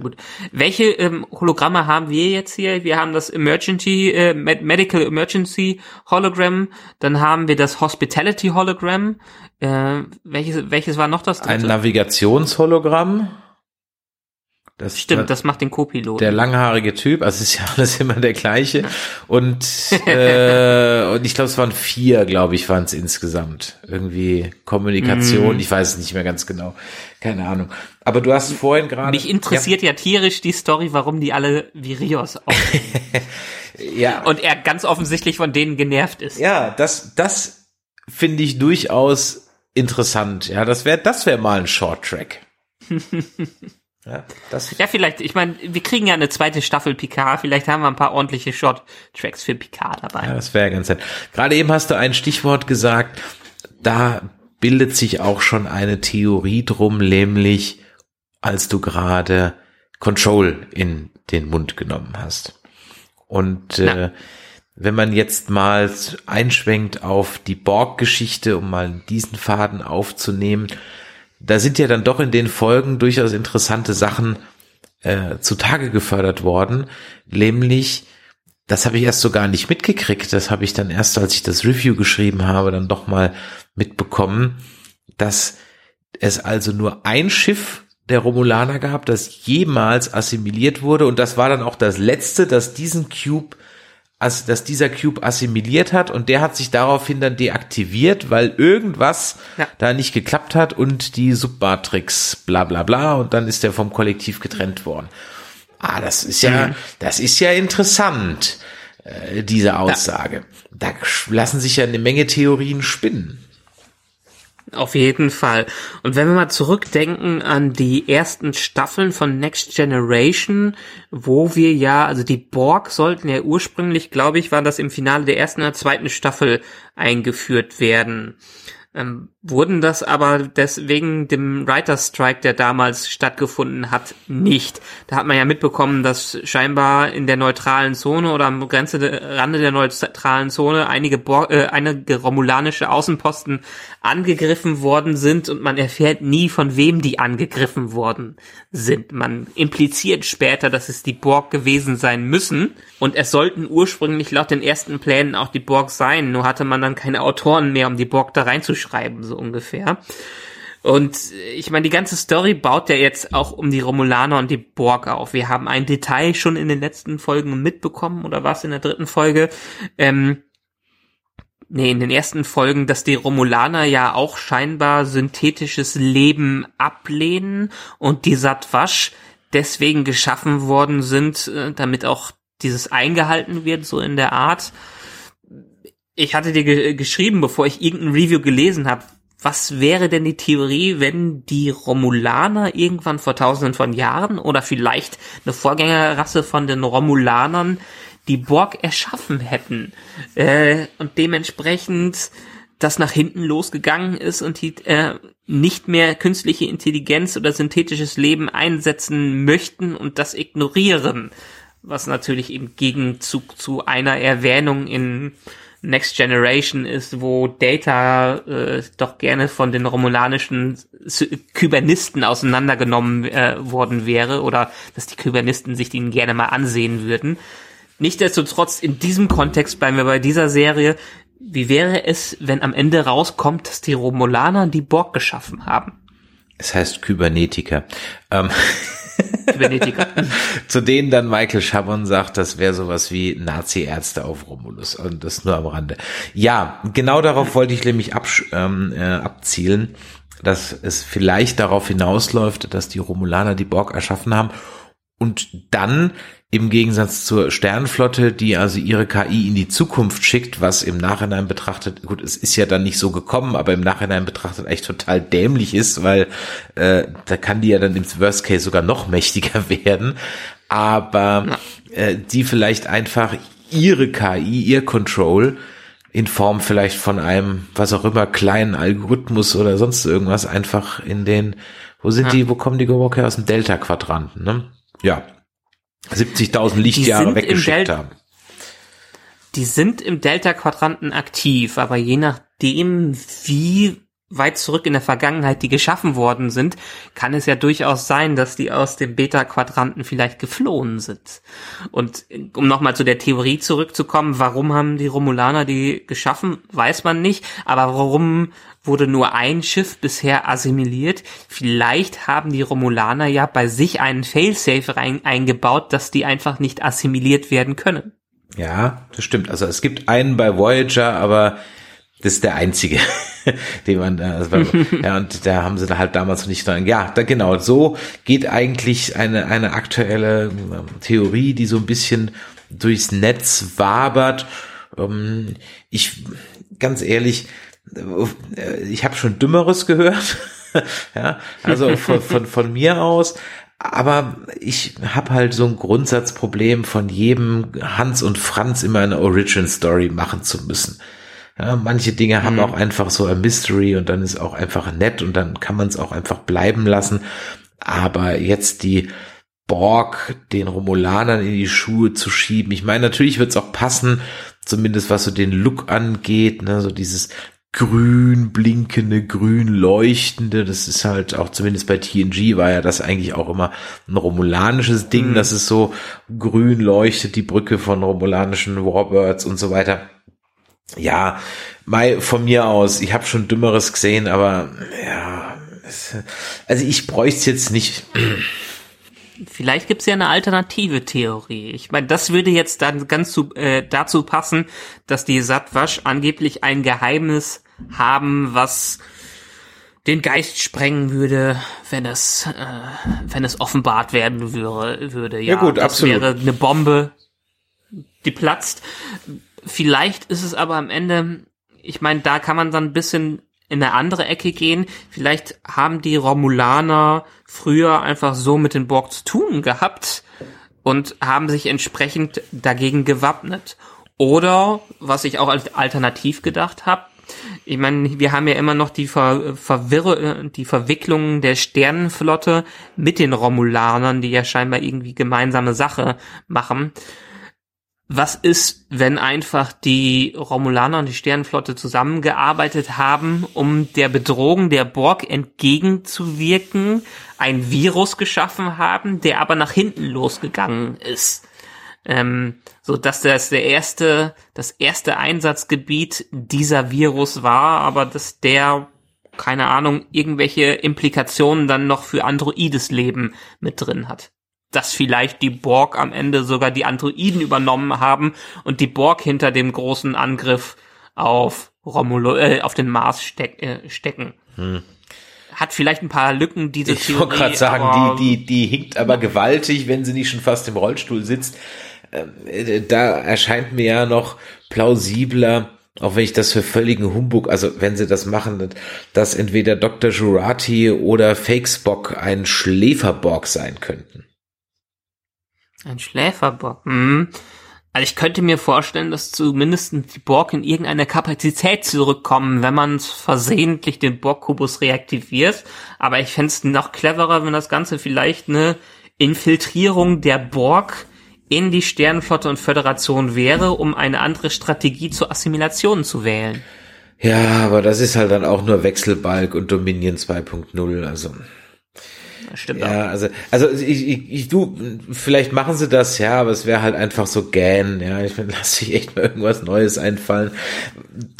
S2: Gut. Welche ähm, Hologramme haben wir jetzt hier? Wir haben das Emergency, äh, Med Medical Emergency Hologramm, dann haben wir das Hospitality Hologramm. Äh, welches, welches war noch das
S1: Ein
S2: dritte?
S1: Navigationshologramm. Das
S2: Stimmt, das macht den Co-Piloten.
S1: der langhaarige Typ, also es ist ja alles immer der gleiche. Und, *laughs* äh, und ich glaube, es waren vier, glaube ich, waren es insgesamt. Irgendwie Kommunikation,
S2: Mhm.
S1: ich weiß es nicht mehr ganz genau. Keine Ahnung. Aber du hast vorhin gerade.
S2: Mich interessiert ja. tierisch die Story, warum die alle wie Rios *laughs* aussehen.
S1: Ja, ja,
S2: Und er ganz offensichtlich von denen genervt ist.
S1: ja das, das finde ich durchaus interessant. Ja, das wäre, das wäre mal ein Short Track. *laughs* ja, das,
S2: Ja, vielleicht, ich meine, wir kriegen ja eine zweite Staffel Picard, vielleicht haben wir ein paar ordentliche Short-Tracks für Picard dabei.
S1: Ja, das wäre ganz nett. Gerade eben hast du ein Stichwort gesagt, da bildet sich auch schon eine Theorie drum, nämlich als du gerade Control in den Mund genommen hast. Und äh, wenn man jetzt mal einschwenkt auf die Borg-Geschichte, um mal diesen Faden aufzunehmen, da sind ja dann doch in den Folgen durchaus interessante Sachen äh, zutage gefördert worden, nämlich das habe ich erst so gar nicht mitgekriegt. Das habe ich dann erst, als ich das Review geschrieben habe, dann doch mal mitbekommen, dass es also nur ein Schiff der Romulaner gab, das jemals assimiliert wurde. Und das war dann auch das letzte, das diesen Cube, also dass dieser Cube assimiliert hat. Und der hat sich daraufhin dann deaktiviert, weil irgendwas
S2: Ja.
S1: da nicht geklappt hat und die Submatrix bla bla bla. Und dann ist der vom Kollektiv getrennt worden. Ah, das ist ja, das ist ja interessant, äh, diese Aussage. Da lassen sich ja eine Menge Theorien spinnen.
S2: Auf jeden Fall. Und wenn wir mal zurückdenken an die ersten Staffeln von Next Generation, wo wir ja, also die Borg sollten ja ursprünglich, glaube ich, war das im Finale der ersten oder zweiten Staffel eingeführt werden. Ähm, wurden das aber deswegen dem Writer's Strike, der damals stattgefunden hat, nicht. Da hat man ja mitbekommen, dass scheinbar in der neutralen Zone oder am Grenze Rande der neutralen Zone einige, Bor äh, einige romulanische Außenposten angegriffen worden sind und man erfährt nie, von wem die angegriffen worden sind. Man impliziert später, dass es die Borg gewesen sein müssen und es sollten ursprünglich laut den ersten Plänen auch die Borg sein, nur hatte man dann keine Autoren mehr, um die Borg da reinzuschreiben, so ungefähr. Und ich meine, die ganze Story baut ja jetzt auch um die Romulaner und die Borg auf. Wir haben ein Detail schon in den letzten Folgen mitbekommen, oder was in der dritten Folge? Ähm, nee, in den ersten Folgen, dass die Romulaner ja auch scheinbar synthetisches Leben ablehnen und die Satwasch deswegen geschaffen worden sind, äh, damit auch dieses eingehalten wird, so in der Art. Ich hatte dir ge geschrieben, bevor ich irgendein Review gelesen habe, was wäre denn die Theorie, wenn die Romulaner irgendwann vor tausenden von Jahren oder vielleicht eine Vorgängerrasse von den Romulanern die Borg erschaffen hätten äh, und dementsprechend das nach hinten losgegangen ist und die äh, nicht mehr künstliche Intelligenz oder synthetisches Leben einsetzen möchten und das ignorieren, was natürlich im Gegenzug zu einer Erwähnung in Next Generation ist, wo Data äh, doch gerne von den romulanischen Kybernisten auseinandergenommen äh, worden wäre oder dass die Kybernisten sich den gerne mal ansehen würden. Nichtsdestotrotz, in diesem Kontext bleiben wir bei dieser Serie. Wie wäre es, wenn am Ende rauskommt, dass die Romulaner die Borg geschaffen haben?
S1: Es heißt Kybernetiker. Ähm,
S2: Kybernetiker. *laughs*
S1: zu denen dann Michael Chabon sagt, das wäre sowas wie Nazi-Ärzte auf Romulus. Und das nur am Rande. Ja, genau darauf wollte ich nämlich absch ähm, äh, abzielen, dass es vielleicht darauf hinausläuft, dass die Romulaner die Borg erschaffen haben und dann im Gegensatz zur Sternenflotte, die also ihre KI in die Zukunft schickt, was im Nachhinein betrachtet, gut, es ist ja dann nicht so gekommen, aber im Nachhinein betrachtet echt total dämlich ist, weil äh, da kann die ja dann im Worst Case sogar noch mächtiger *laughs* werden, aber äh, die vielleicht einfach ihre KI, ihr Control in Form vielleicht von einem, was auch immer, kleinen Algorithmus oder sonst irgendwas einfach in den, wo sind
S2: Ja.
S1: die, wo kommen die Gewocke aus dem Delta-Quadranten, ne? Ja, 70.000 Lichtjahre weggeschickt haben.
S2: Die sind im Delta-Quadranten aktiv, aber je nachdem, wie weit zurück in der Vergangenheit die geschaffen worden sind, kann es ja durchaus sein, dass die aus dem Beta-Quadranten vielleicht geflohen sind. Und äh, um nochmal zu der Theorie zurückzukommen, warum haben die Romulaner die geschaffen, weiß man nicht, aber warum wurde nur ein Schiff bisher assimiliert? Vielleicht haben die Romulaner ja bei sich einen Failsafe rein, eingebaut, dass die einfach nicht assimiliert werden können.
S1: Ja, das stimmt. Also es gibt einen bei Voyager, aber das ist der einzige, *laughs* den man da, also, *laughs* ja, und da haben sie da halt damals nicht dran. Ja, da genau, so geht eigentlich eine, eine aktuelle ähm, Theorie, die so ein bisschen durchs Netz wabert. Ähm, ich, ganz ehrlich, äh, ich habe schon Dümmeres gehört. *laughs* ja, also von, von, von mir aus. Aber ich habe halt so ein Grundsatzproblem, von jedem Hans und Franz immer eine Origin Story machen zu müssen. Ja, manche Dinge haben auch einfach so ein Mystery und dann ist auch einfach nett und dann kann man es auch einfach bleiben lassen. Aber jetzt die Borg den Romulanern in die Schuhe zu schieben. Ich meine, natürlich wird es auch passen, zumindest was so den Look angeht, ne, so dieses grün blinkende, grün leuchtende, das ist halt auch zumindest bei TNG war ja das eigentlich auch immer ein romulanisches Ding, dass es so grün leuchtet, die Brücke von romulanischen Warbirds und so weiter. Ja, mal von mir aus, ich habe schon Dümmeres gesehen, aber ja, also ich bräuchte es jetzt nicht.
S2: Vielleicht gibt's ja eine alternative Theorie. Ich meine, das würde jetzt dann ganz zu, äh, dazu passen, dass die Satwasch angeblich ein Geheimnis haben, was den Geist sprengen würde, wenn es, äh, wenn es offenbart werden würde. würde. Ja,
S1: Ja, gut,
S2: das
S1: absolut.
S2: wäre eine Bombe, die platzt. Vielleicht ist es aber am Ende, ich meine, da kann man dann ein bisschen in eine andere Ecke gehen. Vielleicht haben die Romulaner früher einfach so mit den Borg zu tun gehabt und haben sich entsprechend dagegen gewappnet. Oder, was ich auch als alternativ gedacht habe, ich meine, wir haben ja immer noch die, Ver Verwirre, die Verwicklungen der Sternenflotte mit den Romulanern, die ja scheinbar irgendwie gemeinsame Sache machen. Was ist, wenn einfach die Romulaner und die Sternenflotte zusammengearbeitet haben, um der Bedrohung der Borg entgegenzuwirken, ein Virus geschaffen haben, der aber nach hinten losgegangen ist? Ähm, so dass das der erste, das erste Einsatzgebiet dieser Virus war, aber dass der, keine Ahnung, irgendwelche Implikationen dann noch für androides Leben mit drin hat dass vielleicht die Borg am Ende sogar die Androiden übernommen haben und die Borg hinter dem großen Angriff auf Romulo, äh, auf den Mars steck, äh, stecken. Hat vielleicht ein paar Lücken, diese
S1: Hm. Ich wollte gerade sagen, die, die, die hinkt aber gewaltig, wenn sie nicht schon fast im Rollstuhl sitzt. Ähm, äh, Da erscheint mir ja noch plausibler, auch wenn ich das für völligen Humbug, also wenn sie das machen, dass entweder Dr. Jurati oder Fake Spock ein Schläferborg sein könnten.
S2: Ein Schläferbock. Hm. Also ich könnte mir vorstellen, dass zumindest die Borg in irgendeiner Kapazität zurückkommen, wenn man versehentlich den Borg-Kubus reaktiviert. Aber ich fände es noch cleverer, wenn das Ganze vielleicht eine Infiltrierung der Borg in die Sternenflotte und Föderation wäre, um eine andere Strategie zur Assimilation zu wählen.
S1: Ja, aber das ist halt dann auch nur Wechselbalg und Dominion 2.0, also.
S2: Stimmt auch.
S1: Ja, also, also ich, ich, ich du, vielleicht machen sie das, ja, aber es wäre halt einfach so gähn, ja. Ich meine, *laughs* lass sich echt mal irgendwas Neues einfallen.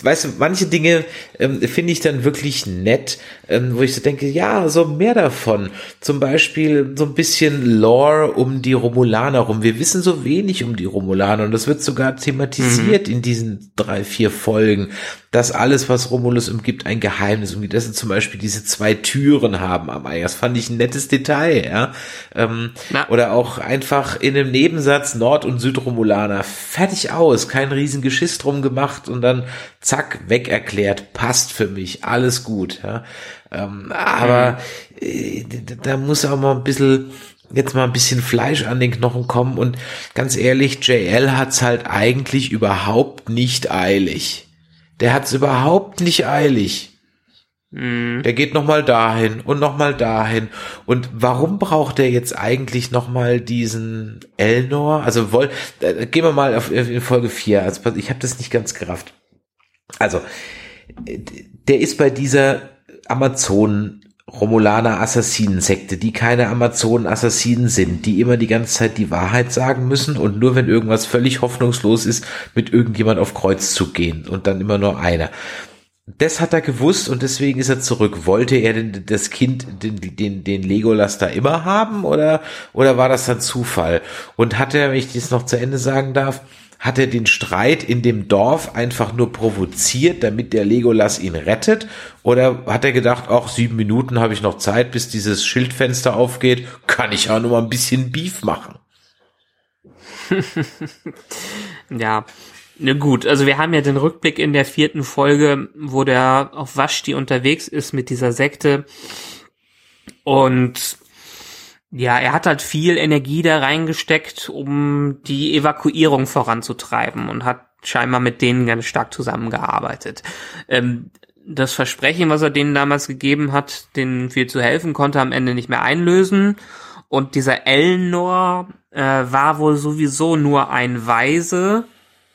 S1: Weißt du, manche Dinge ähm, finde ich dann wirklich nett, ähm, wo ich so denke, ja, so mehr davon. Zum Beispiel so ein bisschen Lore um die Romulaner rum. Wir wissen so wenig um die Romulaner und das wird sogar thematisiert in diesen drei, vier Folgen, dass alles, was Romulus umgibt, ein Geheimnis umgibt. Dass sie zum Beispiel diese zwei Türen haben am Ei. Das fand ich ein nettes Detail, ja. Ähm,
S2: Na.
S1: oder auch einfach in einem Nebensatz Nord- und Südromulaner. Fertig aus. Kein riesen Geschiss drum gemacht und dann zack, weg erklärt. Passt für mich. Alles gut, ja. Ähm, aber äh, da muss auch mal ein bisschen jetzt mal ein bisschen Fleisch an den Knochen kommen und ganz ehrlich, JL hat's halt eigentlich überhaupt nicht eilig. Der hat's überhaupt nicht eilig. Der geht noch mal dahin und noch mal dahin. Und warum braucht er jetzt eigentlich noch mal diesen Elnor? Also woll, äh, gehen wir mal auf in Folge 4. Also ich habe das nicht ganz gerafft. Also der ist bei dieser Amazonen Romulaner Assassinensekte, die keine Amazonen Assassinen sind, die immer die ganze Zeit die Wahrheit sagen müssen und nur wenn irgendwas völlig hoffnungslos ist, mit irgendjemand auf Kreuz zu gehen und dann immer nur einer. Das hat er gewusst und deswegen ist er zurück. Wollte er denn das Kind, den, den, den Legolas da immer haben oder, oder war das dann Zufall? Und hat er, wenn ich das noch zu Ende sagen darf, hat er den Streit in dem Dorf einfach nur provoziert, damit der Legolas ihn rettet? Oder hat er gedacht, ach, sieben Minuten habe ich noch Zeit, bis dieses Schildfenster aufgeht, kann ich auch nur mal ein bisschen Beef machen? *laughs*
S2: ja, Ne gut, also wir haben ja den Rückblick in der vierten Folge, wo der auf Vashti unterwegs ist mit dieser Sekte. Und ja, er hat halt viel Energie da reingesteckt, um die Evakuierung voranzutreiben und hat scheinbar mit denen ganz stark zusammengearbeitet. Ähm, das Versprechen, was er denen damals gegeben hat, denen viel zu helfen, konnte am Ende nicht mehr einlösen. Und dieser Elnor äh, war wohl sowieso nur ein Weise,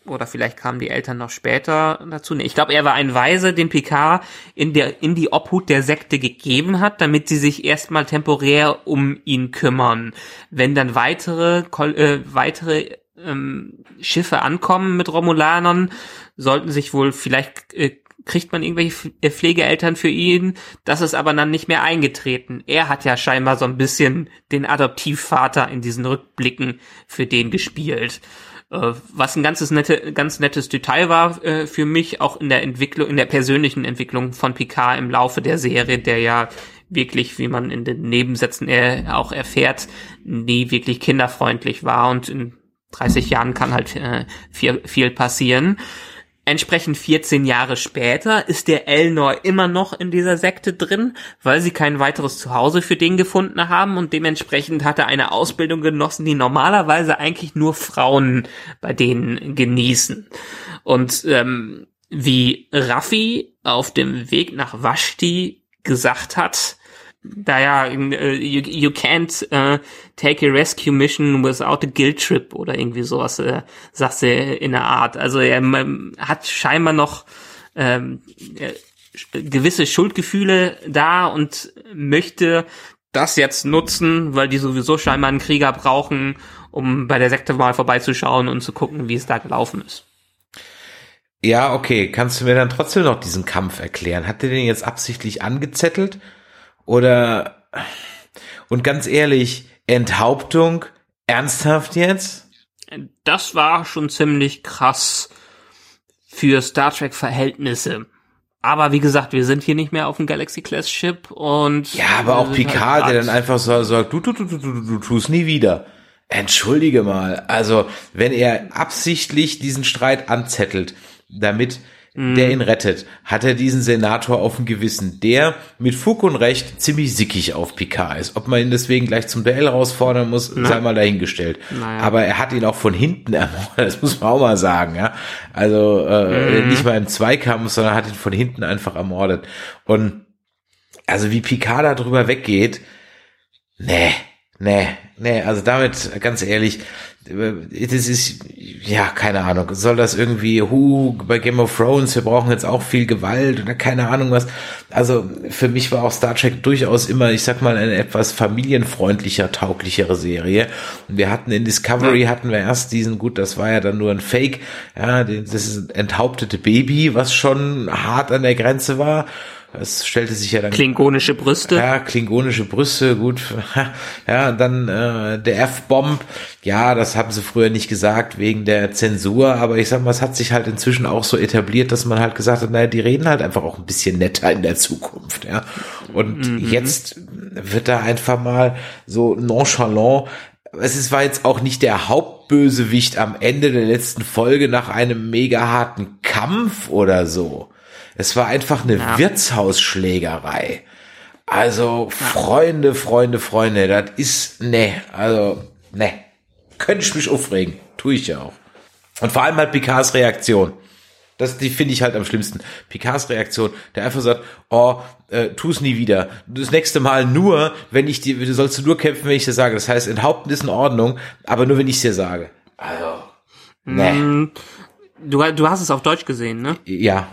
S2: oder vielleicht kamen die Eltern noch später dazu. Nee, ich glaube, er war ein Weise, den Picard in der in die Obhut der Sekte gegeben hat, damit sie sich erstmal temporär um ihn kümmern. Wenn dann weitere äh, weitere ähm, Schiffe ankommen mit Romulanern, sollten sich wohl vielleicht äh, kriegt man irgendwelche äh, Pflegeeltern für ihn. Das ist aber dann nicht mehr eingetreten. Er hat ja scheinbar so ein bisschen den Adoptivvater in diesen Rückblicken für den gespielt. Äh, was ein ganzes nette, ganz nettes Detail war äh, für mich, auch in der Entwicklung, in der persönlichen Entwicklung von Picard im Laufe der Serie, der ja wirklich, wie man in den Nebensätzen er, auch erfährt, nie wirklich kinderfreundlich war und in 30 Jahren kann halt äh, viel, viel passieren. Entsprechend 14 Jahre später ist der Elnor immer noch in dieser Sekte drin, weil sie kein weiteres Zuhause für den gefunden haben und dementsprechend hat er eine Ausbildung genossen, die normalerweise eigentlich nur Frauen bei denen genießen. Und ähm, wie Raffi auf dem Weg nach Vashti gesagt hat, naja, uh, you, you can't uh, take a rescue mission without a guilt trip oder irgendwie sowas, äh, sagt sie in der Art. Also er ähm, hat scheinbar noch ähm, äh, gewisse Schuldgefühle da und möchte das jetzt nutzen, weil die sowieso scheinbar einen Krieger brauchen, um bei der Sekte mal vorbeizuschauen und zu gucken, wie es da gelaufen ist.
S1: Ja, okay. Kannst du mir dann trotzdem noch diesen Kampf erklären? Hat der den jetzt absichtlich angezettelt? Oder, und ganz ehrlich, Enthauptung, ernsthaft jetzt?
S2: Das war schon ziemlich krass für Star Trek Verhältnisse. Aber wie gesagt, wir sind hier nicht mehr auf dem Galaxy Class Ship und
S1: ja, aber auch Picard, halt der dann einfach so sagt, du, du, du, du, du, du tust nie wieder. Entschuldige mal, also wenn er absichtlich diesen Streit anzettelt, damit der ihn rettet, hat er diesen Senator auf dem Gewissen, der mit Fug und Recht ziemlich sickig auf Picard ist. Ob man ihn deswegen gleich zum Duell herausfordern muss, Na. sei mal dahingestellt. Naja. Aber er hat ihn auch von hinten *laughs* ermordet, das muss man auch mal sagen, ja. Also äh, mhm. nicht mal im Zweikampf, sondern hat ihn von hinten einfach ermordet. Und also wie Picard da drüber weggeht, nee, nee, nee, also damit, ganz ehrlich, das ist, ja, keine Ahnung, soll das irgendwie, hu, bei Game of Thrones, wir brauchen jetzt auch viel Gewalt oder keine Ahnung was. Also für mich war auch Star Trek durchaus immer, ich sag mal, eine etwas familienfreundlicher, tauglichere Serie. Und wir hatten in Discovery, hatten wir erst diesen, gut, das war ja dann nur ein Fake, ja, das ist enthauptete Baby, was schon hart an der Grenze war. Es stellte sich ja dann
S2: klingonische Brüste.
S1: Ja, klingonische Brüste, gut. *laughs* Ja, dann äh, der F-Bomb. Ja, das haben sie früher nicht gesagt wegen der Zensur, aber ich sag mal, es hat sich halt inzwischen auch so etabliert, dass man halt gesagt hat, naja, die reden halt einfach auch ein bisschen netter in der Zukunft, ja. Und mhm. jetzt wird da einfach mal so nonchalant es ist, war jetzt auch nicht der Hauptbösewicht am Ende der letzten Folge nach einem mega harten Kampf oder so. Es war einfach eine ja. Wirtshausschlägerei. Also, Freunde, Freunde, Freunde, das ist, ne, also, ne. Könnte ich mich aufregen. Tue ich ja auch. Und vor allem halt Picards Reaktion. Das, die finde ich halt am schlimmsten. Picards Reaktion, der einfach sagt, oh, äh, tu's nie wieder. Das nächste Mal nur, wenn ich dir, du sollst nur kämpfen, wenn ich dir sage. Das heißt, enthaupten ist in Ordnung, aber nur wenn ich dir sage. Also, nee.
S2: Mm, Du, du hast es auf Deutsch gesehen, ne?
S1: Ja.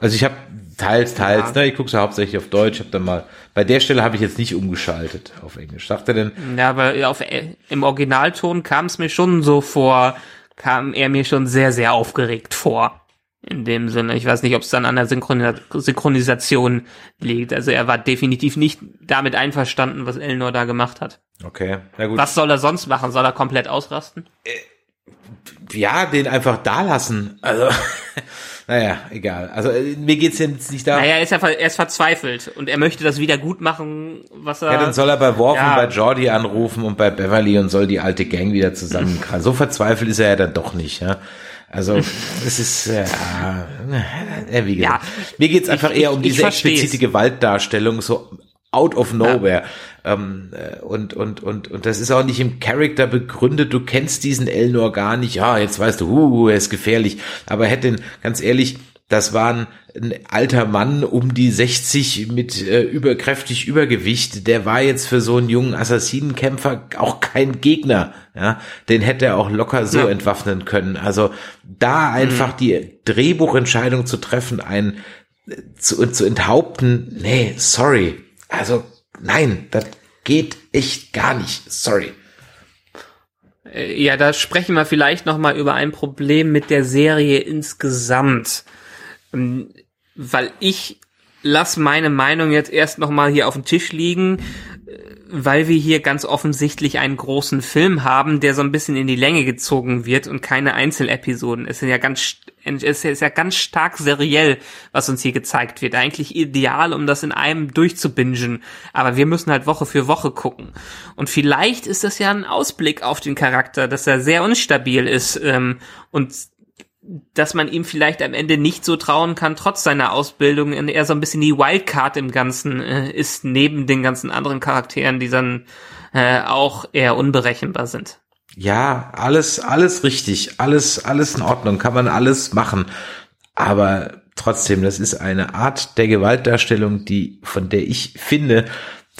S1: Also ich habe teils, teils,
S2: Ja.
S1: ne? Ich gucke so hauptsächlich auf Deutsch, habe dann mal. Bei der Stelle habe ich jetzt nicht umgeschaltet auf Englisch. Sagt er denn?
S2: Ja, aber auf, äh, im Originalton kam es mir schon so vor, kam er mir schon sehr, sehr aufgeregt vor. In dem Sinne. Ich weiß nicht, ob es dann an der Synchronisa Synchronisation liegt. Also er war definitiv nicht damit einverstanden, was Elnor da gemacht hat.
S1: Okay, na gut.
S2: Was soll er sonst machen? Soll er komplett ausrasten?
S1: Ja, den einfach da lassen. Also, *laughs* naja, egal. Also äh, mir geht's jetzt nicht darum.
S2: Naja, er ist ja er ist verzweifelt und er möchte das wieder gut machen, was er.
S1: Ja, dann soll er bei Worf
S2: Ja.
S1: und bei Jordi anrufen und bei Beverly und soll die alte Gang wieder zusammenkriegen. So verzweifelt ist er ja dann doch nicht, ja. Also, *laughs* es ist, ja, äh, wie gesagt.
S2: Ja,
S1: Mir geht's einfach
S2: ich-
S1: eher um
S2: ich
S1: diese explizite Gewaltdarstellung, so out of nowhere. Ähm, äh, und, und, und, und das ist auch nicht im Charakter begründet. Du kennst diesen Elnor gar nicht. Ja, jetzt weißt du, uh, er ist gefährlich. Aber hätte, ganz ehrlich, das war ein, ein alter Mann um die 60 mit äh, überkräftig Übergewicht. Der war jetzt für so einen jungen Assassinenkämpfer auch kein Gegner. Ja, den hätte er auch locker so
S2: Ja.
S1: entwaffnen können. Also da einfach die Drehbuchentscheidung zu treffen, einen äh, zu, zu enthaupten, nee, sorry. Also nein, das geht echt gar nicht. Sorry.
S2: Äh, Ja, da sprechen wir vielleicht noch mal über ein Problem mit der Serie insgesamt, Ähm, weil ich lass meine Meinung jetzt erst noch mal hier auf dem Tisch liegen, weil wir hier ganz offensichtlich einen großen Film haben, der so ein bisschen in die Länge gezogen wird und keine Einzelepisoden. Es sind ja ganz es ist ja ganz stark seriell, was uns hier gezeigt wird. Eigentlich ideal, um das in einem durchzubingen. Aber wir müssen halt Woche für Woche gucken. Und vielleicht ist das ja ein Ausblick auf den Charakter, dass er sehr unstabil ist ähm, und dass man ihm vielleicht am Ende nicht so trauen kann, trotz seiner Ausbildung, und er so ein bisschen die Wildcard im Ganzen äh, ist, neben den ganzen anderen Charakteren, die dann äh, auch eher unberechenbar sind.
S1: Ja, alles, alles richtig, alles, alles in Ordnung, kann man alles machen. Aber trotzdem, das ist eine Art der Gewaltdarstellung, die, von der ich finde,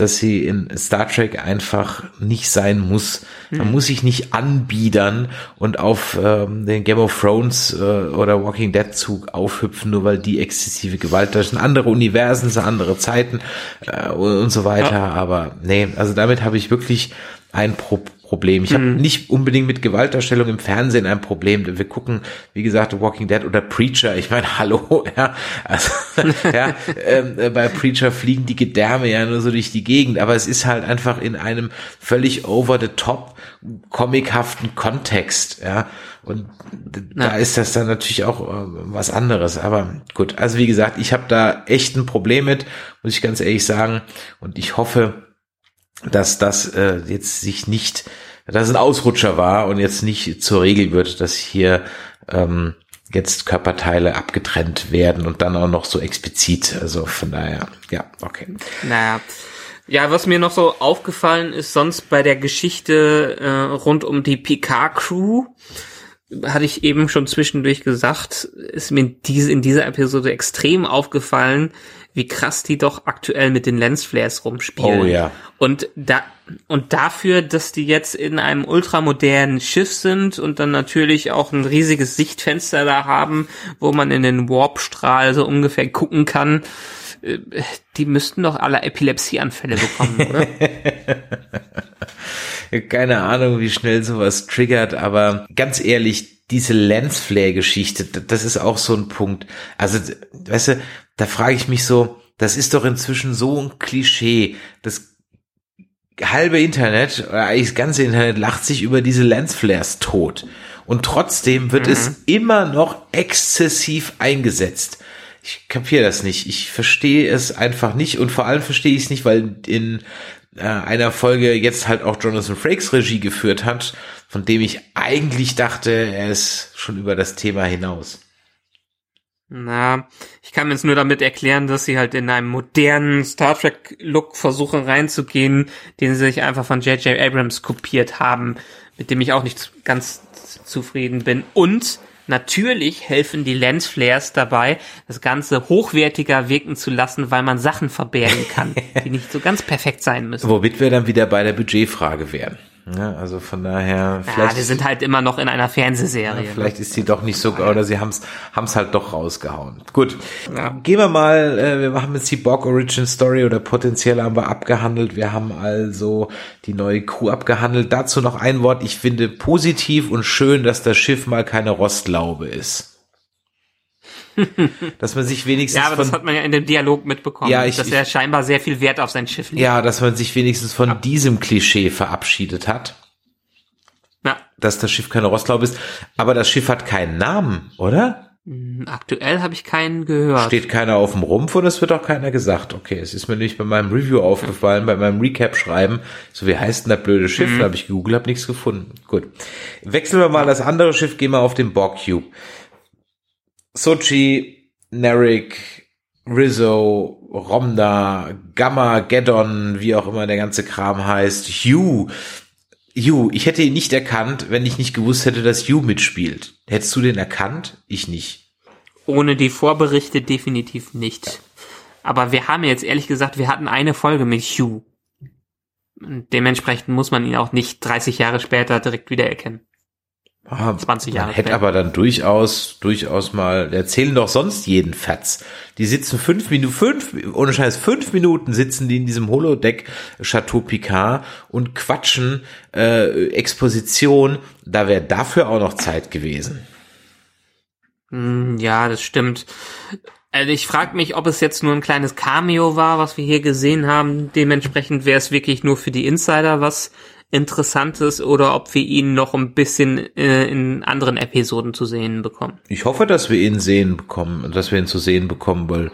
S1: dass sie in Star Trek einfach nicht sein muss. Man muss sich nicht anbiedern und auf ähm, den Game of Thrones äh, oder Walking Dead Zug aufhüpfen, nur weil die exzessive Gewalt da sind. Andere Universen, sind andere Zeiten äh, und, und so weiter. Aber nee, also damit habe ich wirklich ein Pro Problem. Ich habe nicht unbedingt mit Gewaltdarstellung im Fernsehen ein Problem. Wir gucken, wie gesagt, Walking Dead oder Preacher. Ich meine, *laughs* hallo, ja, also, *laughs* ja, ähm, äh, bei Preacher fliegen die Gedärme ja nur so durch die Gegend, aber es ist halt einfach in einem völlig over the top comichaften Kontext, ja. Und da ist das dann natürlich auch äh, was anderes. Aber gut, also wie gesagt, ich habe da echt ein Problem mit, muss ich ganz ehrlich sagen. Und ich hoffe, dass das äh, jetzt sich nicht, dass ein Ausrutscher war und jetzt nicht zur Regel wird, dass hier ähm, jetzt Körperteile abgetrennt werden und dann auch noch so explizit. Also von daher, ja, okay.
S2: Naja. Ja, was mir noch so aufgefallen ist, sonst bei der Geschichte äh, rund um die Picard-Crew, hatte ich eben schon zwischendurch gesagt, ist mir diese, in dieser Episode extrem aufgefallen, wie krass die doch aktuell mit den Lensflares rumspielen.
S1: Oh ja.
S2: Und da, und dafür, dass die jetzt in einem ultramodernen Schiff sind und dann natürlich auch ein riesiges Sichtfenster da haben, wo man in den Warpstrahl so ungefähr gucken kann, äh, die müssten doch alle Epilepsieanfälle bekommen, oder? *laughs*
S1: Keine Ahnung, wie schnell sowas triggert, aber ganz ehrlich, diese Lensflare-Geschichte, das ist auch so ein Punkt. Also, weißt du, da frage ich mich so, das ist doch inzwischen so ein Klischee. Das halbe Internet, oder eigentlich das ganze Internet lacht sich über diese Lensflares tot. Und trotzdem wird es immer noch exzessiv eingesetzt. Ich kapiere das nicht. Ich verstehe es einfach nicht und vor allem verstehe ich es nicht, weil in äh, einer Folge jetzt halt auch Jonathan Frakes Regie geführt hat, von dem ich eigentlich dachte, er ist schon über das Thema hinaus.
S2: Na, ich kann mir jetzt nur damit erklären, dass sie halt in einem modernen Star Trek Look versuchen reinzugehen, den sie sich einfach von J.J. Abrams kopiert haben, mit dem ich auch nicht ganz zufrieden bin. Und Natürlich helfen die Lensflares dabei, das Ganze hochwertiger wirken zu lassen, weil man Sachen verbergen kann, *laughs* die nicht so ganz perfekt sein müssen.
S1: Womit wir dann wieder bei der Budgetfrage wären. Ja, also von daher,
S2: Ja, wir sind halt immer noch in einer Fernsehserie. ne?
S1: Vielleicht ist sie doch nicht so, oder sie haben's haben's halt doch rausgehauen. Gut,
S2: Ja.
S1: gehen wir mal, äh, wir haben jetzt die Borg Origin Story oder potenziell haben wir abgehandelt. Wir haben also die neue Crew abgehandelt. Dazu noch ein Wort. Ich finde positiv und schön, dass das Schiff mal keine Rostlaube ist. *laughs* dass man sich wenigstens
S2: Ja, aber das hat man ja in dem Dialog mitbekommen,
S1: Ja, ich-
S2: dass
S1: ich-
S2: er scheinbar sehr viel Wert auf sein Schiff legt.
S1: ja, dass man sich wenigstens von diesem Klischee verabschiedet hat.
S2: Ja.
S1: dass das Schiff keine Rostlaube ist. Aber das Schiff hat keinen Namen, oder?
S2: Aktuell habe ich keinen gehört.
S1: Steht keiner auf dem Rumpf und es wird auch keiner gesagt. Okay, es ist mir nämlich bei meinem Review aufgefallen, bei meinem Recap-Schreiben. So, wie heißt denn das blöde Schiff? Da habe ich gegoogelt, habe nichts gefunden. Gut. Wechseln wir mal das andere Schiff, gehen wir auf den Borg Cube. Sochi, Narek, Rizzo, Romda, Gamma, Geddon, wie auch immer der ganze Kram heißt, Hugh. Hugh, ich hätte ihn nicht erkannt, wenn ich nicht gewusst hätte, dass Hugh mitspielt. Hättest du den erkannt? Ich nicht.
S2: Ohne die Vorberichte definitiv nicht. Aber wir haben jetzt ehrlich gesagt, wir hatten eine Folge mit Hugh. Dementsprechend muss man ihn auch nicht 30 Jahre später direkt wiedererkennen.
S1: Ah,
S2: 20 Jahre
S1: Man hätte aber dann durchaus, durchaus mal, erzählen doch sonst jeden Fatz. Die sitzen fünf Minuten, fünf, ohne Scheiß, fünf Minuten sitzen die in diesem Holodeck Chateau Picard und quatschen äh, Exposition. Da wäre dafür auch noch Zeit gewesen.
S2: Hm, Ja, das stimmt. Also ich frage mich, ob es jetzt nur ein kleines Cameo war, was wir hier gesehen haben. Dementsprechend wäre es wirklich nur für die Insider was Interessantes oder ob wir ihn noch ein bisschen äh, in anderen Episoden zu sehen bekommen.
S1: Ich hoffe, dass wir ihn sehen bekommen, dass wir ihn zu sehen bekommen, weil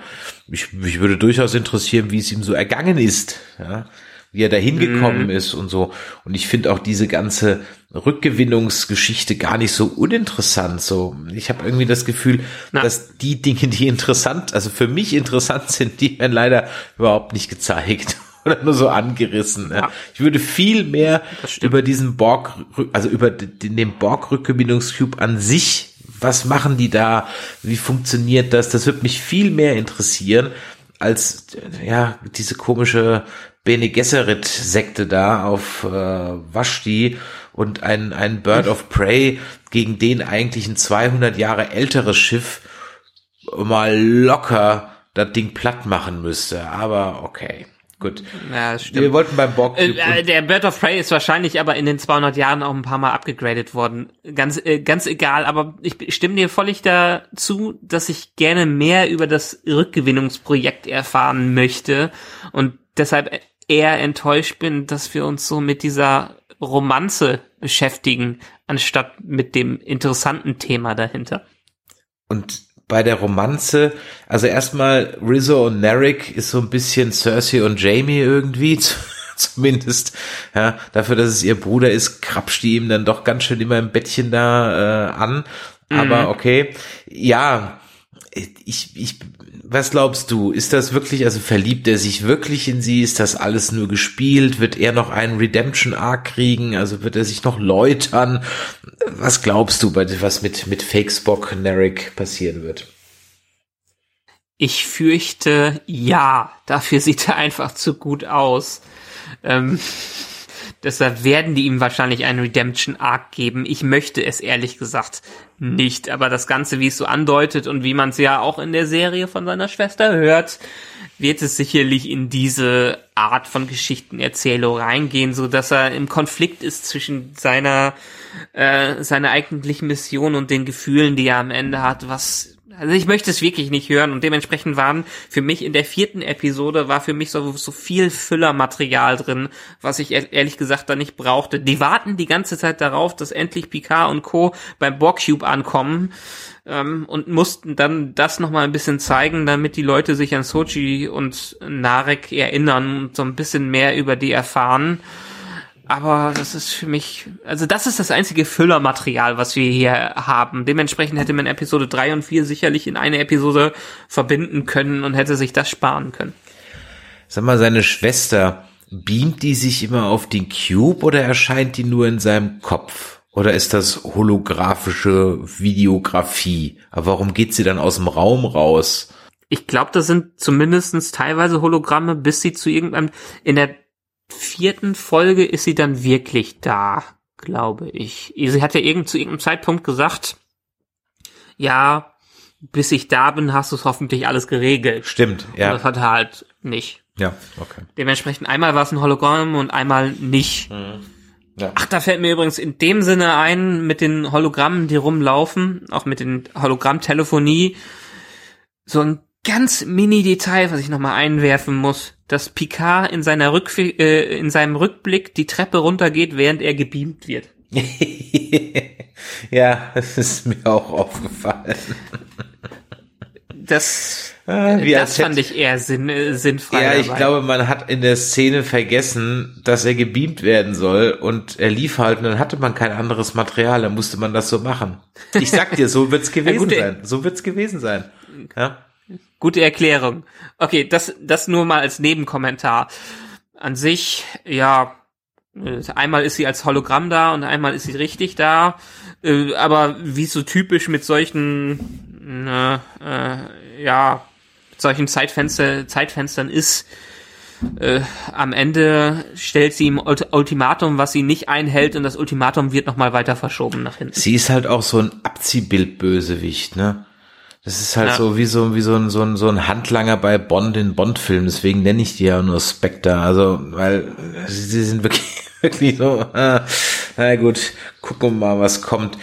S1: mich, mich würde durchaus interessieren, wie es ihm so ergangen ist, ja, wie er da hingekommen ist und so. Und ich finde auch diese ganze Rückgewinnungsgeschichte gar nicht so uninteressant. So, ich habe irgendwie das Gefühl,
S2: Na.
S1: dass die Dinge, die interessant, also für mich interessant sind, die werden leider überhaupt nicht gezeigt. Oder nur so angerissen. Ja.
S2: Ja.
S1: Ich würde viel mehr über diesen Borg, also über den, den Borg-Rückgewinnungscube an sich, was machen die da, wie funktioniert das, das wird mich viel mehr interessieren, als, ja, diese komische Bene Gesserit-Sekte da auf äh, Vashti und ein, ein Bird of Prey, gegen den eigentlich ein 200 Jahre älteres Schiff mal locker das Ding platt machen müsste. Aber okay, gut.
S2: Ja, stimmt.
S1: Wir wollten beim Borg
S2: Äh, äh, der Bird of Prey ist wahrscheinlich aber in den 200 Jahren auch ein paar Mal abgegradet worden. Ganz, äh, ganz egal, aber ich stimme dir völlig dazu, dass ich gerne mehr über das Rückgewinnungsprojekt erfahren möchte und deshalb eher enttäuscht bin, dass wir uns so mit dieser Romanze beschäftigen, anstatt mit dem interessanten Thema dahinter.
S1: Und bei der Romanze, also erstmal Rizzo und Narek ist so ein bisschen Cersei und Jamie irgendwie, *laughs* zumindest, ja, dafür, dass es ihr Bruder ist, krapscht die ihm dann doch ganz schön immer im Bettchen da äh, an. Aber okay, ja, ich, ich, was glaubst du? Ist das wirklich, also verliebt er sich wirklich in sie? Ist das alles nur gespielt? Wird er noch einen Redemption Arc kriegen? Also wird er sich noch läutern? Was glaubst du, was mit, mit Fake Spock Narek passieren wird?
S2: Ich fürchte, ja. Dafür sieht er einfach zu gut aus. Ähm, deshalb werden die ihm wahrscheinlich einen Redemption Arc geben. Ich möchte es ehrlich gesagt nicht. Aber das Ganze, wie es so andeutet und wie man es ja auch in der Serie von seiner Schwester hört, wird es sicherlich in diese Art von Geschichtenerzählung reingehen, so dass er im Konflikt ist zwischen seiner äh, seiner eigentlichen Mission und den Gefühlen, die er am Ende hat, was also ich möchte es wirklich nicht hören und dementsprechend waren für mich in der vierten Episode war für mich so, so viel Füllermaterial drin, was ich ehr- ehrlich gesagt da nicht brauchte. Die warten die ganze Zeit darauf, dass endlich Picard und Co. beim Borg-Cube ankommen ähm, und mussten dann das nochmal ein bisschen zeigen, damit die Leute sich an Sochi und Narek erinnern und so ein bisschen mehr über die erfahren. Aber das ist für mich, also das ist das einzige Füllermaterial, was wir hier haben. Dementsprechend hätte man Episode 3 und 4 sicherlich in eine Episode verbinden können und hätte sich das sparen können.
S1: Sag mal, seine Schwester, beamt die sich immer auf den Cube oder erscheint die nur in seinem Kopf? Oder ist das holographische Videografie? Aber warum geht sie dann aus dem Raum raus?
S2: Ich glaube, das sind zumindestens teilweise Hologramme, bis sie zu irgendeinem, in der vierten Folge ist sie dann wirklich da, glaube ich. Sie hat ja irgend, zu irgendeinem Zeitpunkt gesagt, ja, bis ich da bin, hast du es hoffentlich alles geregelt.
S1: Stimmt,
S2: Und
S1: ja.
S2: das hat er halt nicht.
S1: Ja, okay.
S2: Dementsprechend einmal war es ein Hologramm und einmal nicht.
S1: Ja.
S2: Ach, da fällt mir übrigens in dem Sinne ein, mit den Hologrammen, die rumlaufen, auch mit den Hologrammtelefonie, so ein ganz Mini-Detail, was ich nochmal einwerfen muss, dass Picard in seiner Rück äh, in seinem Rückblick die Treppe runtergeht, während er gebeamt wird. *laughs*
S1: ja, das ist mir auch aufgefallen.
S2: Das,
S1: Ah,
S2: das fand ich eher sinn, äh, sinnfrei.
S1: Ja, ich
S2: dabei.
S1: glaube, man hat in der Szene vergessen, dass er gebeamt werden soll und er lief halt und dann hatte man kein anderes Material, dann musste man das so machen. Ich sag dir, so wird's *laughs* gewesen
S2: gut, ey.
S1: sein. So wird's gewesen sein. Ja.
S2: Gute Erklärung. Okay, das, das nur mal als Nebenkommentar. An sich, ja, äh, einmal ist sie als Hologramm da und einmal ist sie richtig da. Äh, Aber wie so typisch mit solchen, äh, äh, ja, solchen Zeitfenster, Zeitfenstern ist, äh, am Ende stellt sie ihm Ult Ultimatum, was sie nicht einhält und das Ultimatum wird nochmal weiter verschoben nach hinten.
S1: Sie ist halt auch so ein Abziehbild-Bösewicht, ne? Das ist halt
S2: Ja.
S1: so wie so, wie so ein, so ein, so ein Handlanger bei Bond in Bond-Filmen, deswegen nenne ich die ja nur Spectre, also, weil sie sind wirklich, *laughs* wirklich so, äh, na gut, gucken wir mal, was kommt.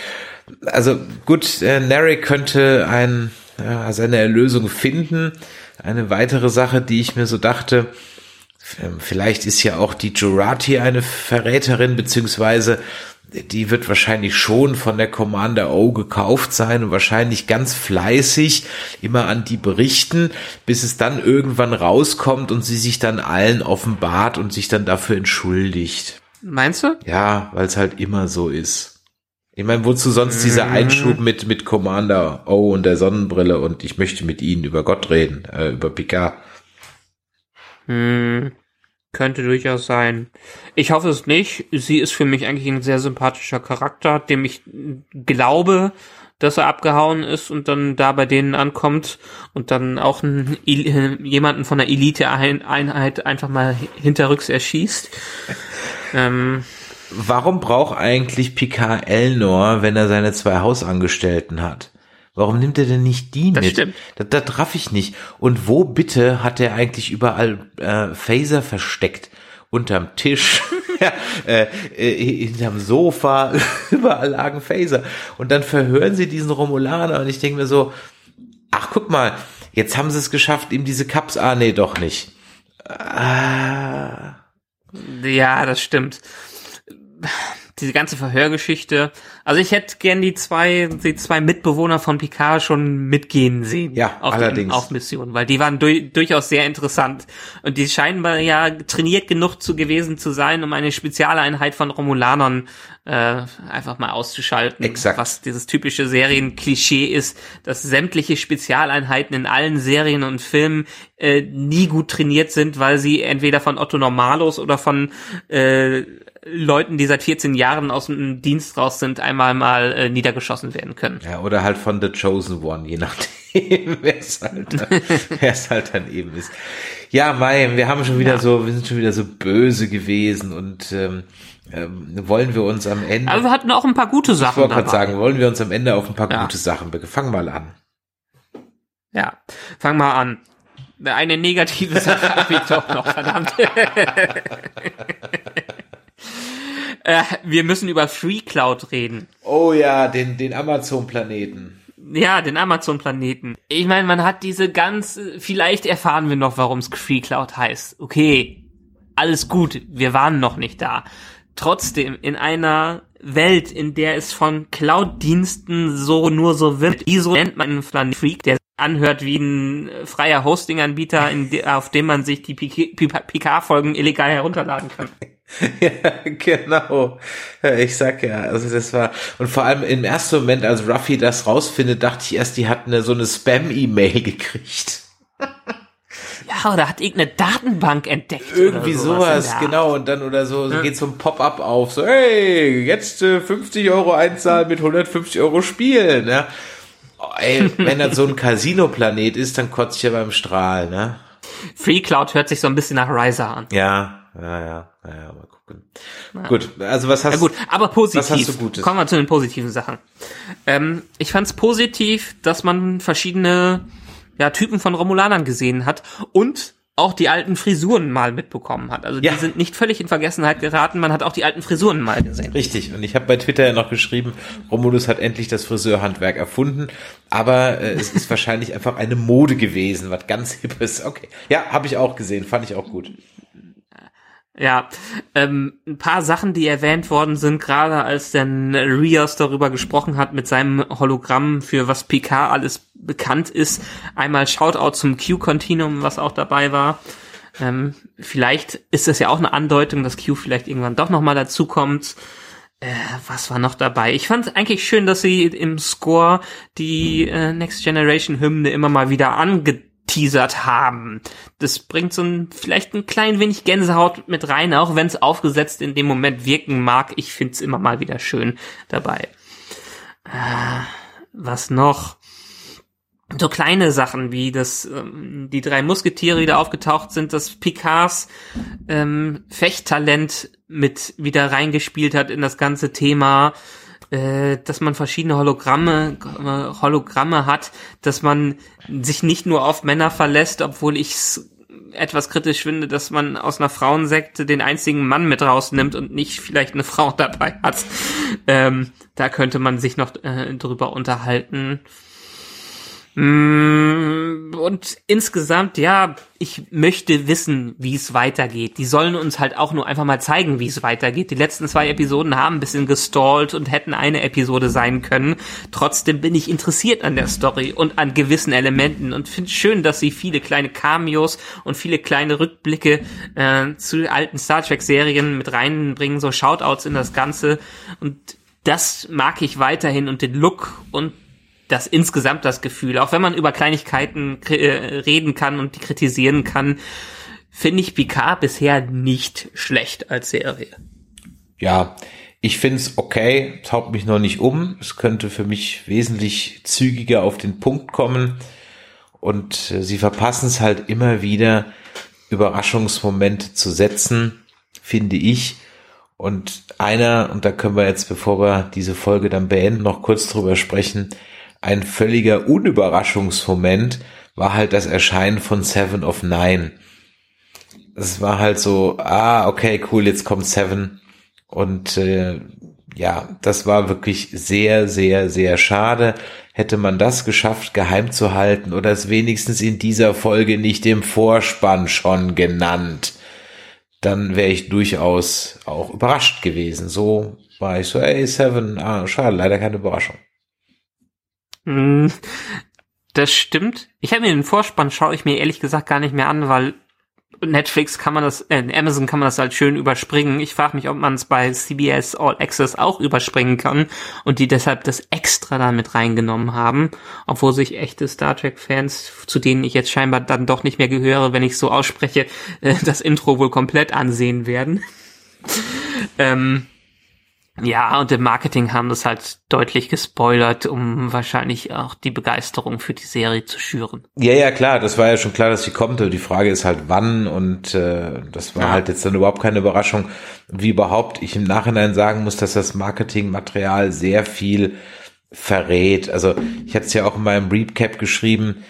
S1: Also gut, äh, Neri könnte ein, ja, seine Erlösung finden. Eine weitere Sache, die ich mir so dachte, ähm, Vielleicht ist ja auch die Jurati eine Verräterin, beziehungsweise die wird wahrscheinlich schon von der Commander O gekauft sein und wahrscheinlich ganz fleißig immer an die berichten, bis es dann irgendwann rauskommt und sie sich dann allen offenbart und sich dann dafür entschuldigt.
S2: Meinst du?
S1: Ja, weil es halt immer so ist. Ich meine, wozu sonst dieser Einschub mit, mit Commander O und der Sonnenbrille und ich möchte mit ihnen über Gott reden, äh, über Picard.
S2: Hm, könnte durchaus sein. Ich hoffe es nicht. Sie ist für mich eigentlich ein sehr sympathischer Charakter, dem ich glaube, dass er abgehauen ist und dann da bei denen ankommt und dann auch einen, El- jemanden von der Elite-Einheit einfach mal hinterrücks erschießt. *laughs* ähm,
S1: Warum braucht eigentlich Picard Elnor, wenn er seine zwei Hausangestellten hat? Warum nimmt er denn nicht die
S2: Das
S1: mit?
S2: stimmt.
S1: Das, das raff ich nicht. Und wo bitte hat er eigentlich überall äh, Phaser versteckt? Unterm Tisch, *laughs* ja, äh, äh, hinterm Sofa, *laughs* überall lagen Phaser. Und dann verhören sie diesen Romulaner und ich denke mir so, ach guck mal, jetzt haben sie es geschafft, ihm diese Cups, ah nee, doch nicht. Ah,
S2: Ja, das stimmt. Diese ganze Verhörgeschichte. Also ich hätte gern die zwei, die zwei Mitbewohner von Picard schon mitgehen sehen.
S1: Ja,
S2: auf
S1: allerdings.
S2: Den, auf Missionen, weil die waren du durchaus sehr interessant. Und die scheinen ja trainiert genug zu gewesen zu sein, um eine Spezialeinheit von Romulanern äh, einfach mal auszuschalten.
S1: Exakt.
S2: Was dieses typische Serienklischee ist, dass sämtliche Spezialeinheiten in allen Serien und Filmen äh, nie gut trainiert sind, weil sie entweder von Otto Normalos oder von äh, Leuten, die seit 14 Jahren aus dem Dienst raus sind, einmal mal äh, niedergeschossen werden können.
S1: Ja, oder halt von The Chosen One, je nachdem, *laughs* wer es halt, halt dann eben ist. Ja, Mai, wir haben schon wieder
S2: Ja.
S1: so, wir sind schon wieder so böse gewesen und ähm, ähm, wollen wir uns am Ende,
S2: Aber wir hatten auch ein paar gute
S1: ich
S2: Sachen
S1: wollte gerade sagen, wollen wir uns am Ende auf ein paar
S2: Ja.
S1: gute Sachen, fang mal an.
S2: Ja, fang mal an. Eine negative Sache habe ich doch noch, verdammt. *laughs* äh, wir müssen über Free Cloud reden.
S1: Oh ja, den, den Amazon-Planeten.
S2: Ja, den Amazon-Planeten. Ich meine, man hat diese ganz, vielleicht erfahren wir noch, warum es Free Cloud heißt. Okay, alles gut, wir waren noch nicht da. Trotzdem, in einer Welt, in der es von Cloud-Diensten so nur so wird, wieso nennt man einen Planet Freak, der anhört wie ein äh, freier Hosting-Anbieter, auf dem man sich die PK-Folgen illegal herunterladen kann? *laughs*
S1: Ja, genau. Ja, Ich sag ja, also das war, und vor allem im ersten Moment, als Ruffy das rausfindet, dachte ich erst, die hat eine, so eine Spam-E-Mail gekriegt.
S2: Ja, *laughs* Ja, oder hat irgendeine Datenbank entdeckt.
S1: Irgendwie sowas,
S2: der
S1: genau. Und dann oder so, so geht so ein Pop-up auf, so, hey, jetzt äh, 50 Euro einzahlen mit 150 Euro spielen, ja. Ey, wenn das so ein Casino-Planet ist, dann kotze ich ja beim Strahl, ne?
S2: Free Cloud hört sich so ein bisschen nach Riser an.
S1: Ja, ja, ja, ja, ja mal gucken. Gut, also was hast
S2: Ja gut, aber positiv.
S1: Was hast du Gutes?
S2: Kommen wir zu den positiven Sachen. Ähm, ich fand es positiv, dass man verschiedene ja, Typen von Romulanern gesehen hat und auch die alten Frisuren mal mitbekommen hat. Also
S1: Ja.
S2: die sind nicht völlig in Vergessenheit geraten. Man hat auch die alten Frisuren mal gesehen.
S1: Richtig, und ich habe bei Twitter ja noch geschrieben, Romulus hat endlich das Friseurhandwerk erfunden, aber äh, es ist *laughs* wahrscheinlich einfach eine Mode gewesen, was ganz hippes. Okay, ja, habe ich auch gesehen, fand ich auch gut.
S2: Ja, ähm, ein paar Sachen, die erwähnt worden sind, gerade als dann Rios darüber gesprochen hat mit seinem Hologramm, für was Picard alles bekannt ist. Einmal Shoutout zum Q-Continuum, was auch dabei war. Ähm, vielleicht ist das ja auch eine Andeutung, dass Q vielleicht irgendwann doch nochmal dazukommt. Äh, was war noch dabei? Ich fand eigentlich schön, dass sie im Score die äh, Next Generation Hymne immer mal wieder angeteasert haben. Das bringt so ein, vielleicht ein klein wenig Gänsehaut mit rein, auch wenn es aufgesetzt in dem Moment wirken mag. Ich finde es immer mal wieder schön dabei. Äh, was noch? so kleine Sachen wie dass ähm, die drei Musketiere wieder aufgetaucht sind, dass Picards ähm, Fechttalent mit wieder reingespielt hat in das ganze Thema, äh, dass man verschiedene Hologramme Hologramme hat, dass man sich nicht nur auf Männer verlässt, obwohl ich etwas kritisch finde, dass man aus einer Frauensekte den einzigen Mann mit rausnimmt und nicht vielleicht eine Frau dabei hat. Ähm, da könnte man sich noch äh, drüber unterhalten. Mm, Und insgesamt, ja, ich möchte wissen, wie es weitergeht. Die sollen uns halt auch nur einfach mal zeigen, wie es weitergeht. Die letzten zwei Episoden haben ein bisschen gestallt und hätten eine Episode sein können. Trotzdem bin ich interessiert an der Story und an gewissen Elementen und finde schön, dass sie viele kleine Cameos und viele kleine Rückblicke äh, zu alten Star Trek Serien mit reinbringen, so Shoutouts in das Ganze und das mag ich weiterhin und den Look und das insgesamt das Gefühl, auch wenn man über Kleinigkeiten äh, reden kann und die kritisieren kann, finde ich Picard bisher nicht schlecht als Serie.
S1: Ja, ich okay, es haut mich noch nicht um. Es könnte für mich wesentlich zügiger auf den Punkt kommen. Und äh, sie verpassen es halt immer wieder, Überraschungsmomente zu setzen, finde ich. Und einer, und da können wir jetzt, bevor wir diese Folge dann beenden, noch kurz drüber sprechen, ein völliger Unüberraschungsmoment war halt das Erscheinen von Seven of Nine. Es war halt so, ah, okay, cool, jetzt kommt Seven. Und äh, ja, das war wirklich sehr, sehr, sehr schade. Hätte man das geschafft, geheim zu halten oder es wenigstens in dieser Folge nicht im Vorspann schon genannt, dann wäre ich durchaus auch überrascht gewesen. So war ich so, ey, Seven, ah, schade, leider keine Überraschung.
S2: Mm, Das stimmt. Ich habe mir den Vorspann schaue ich mir ehrlich gesagt gar nicht mehr an, weil Netflix kann man das, äh, Amazon kann man das halt schön überspringen. Ich frage mich, ob man es bei CBS All Access auch überspringen kann und die deshalb das extra da mit reingenommen haben, obwohl sich echte Star Trek Fans, zu denen ich jetzt scheinbar dann doch nicht mehr gehöre, wenn ich so ausspreche, *laughs* äh, das Intro wohl komplett ansehen werden. *laughs* ähm, ja, und im Marketing haben das halt deutlich gespoilert, um wahrscheinlich auch die Begeisterung für die Serie zu schüren.
S1: Ja, ja, klar, das war ja schon klar, dass sie kommt. Aber die Frage ist halt, wann und äh, das war
S2: Ja.
S1: halt jetzt dann überhaupt keine Überraschung. Wie überhaupt ich im Nachhinein sagen muss, dass das Marketingmaterial sehr viel verrät. Also ich hatte es ja auch in meinem Recap geschrieben,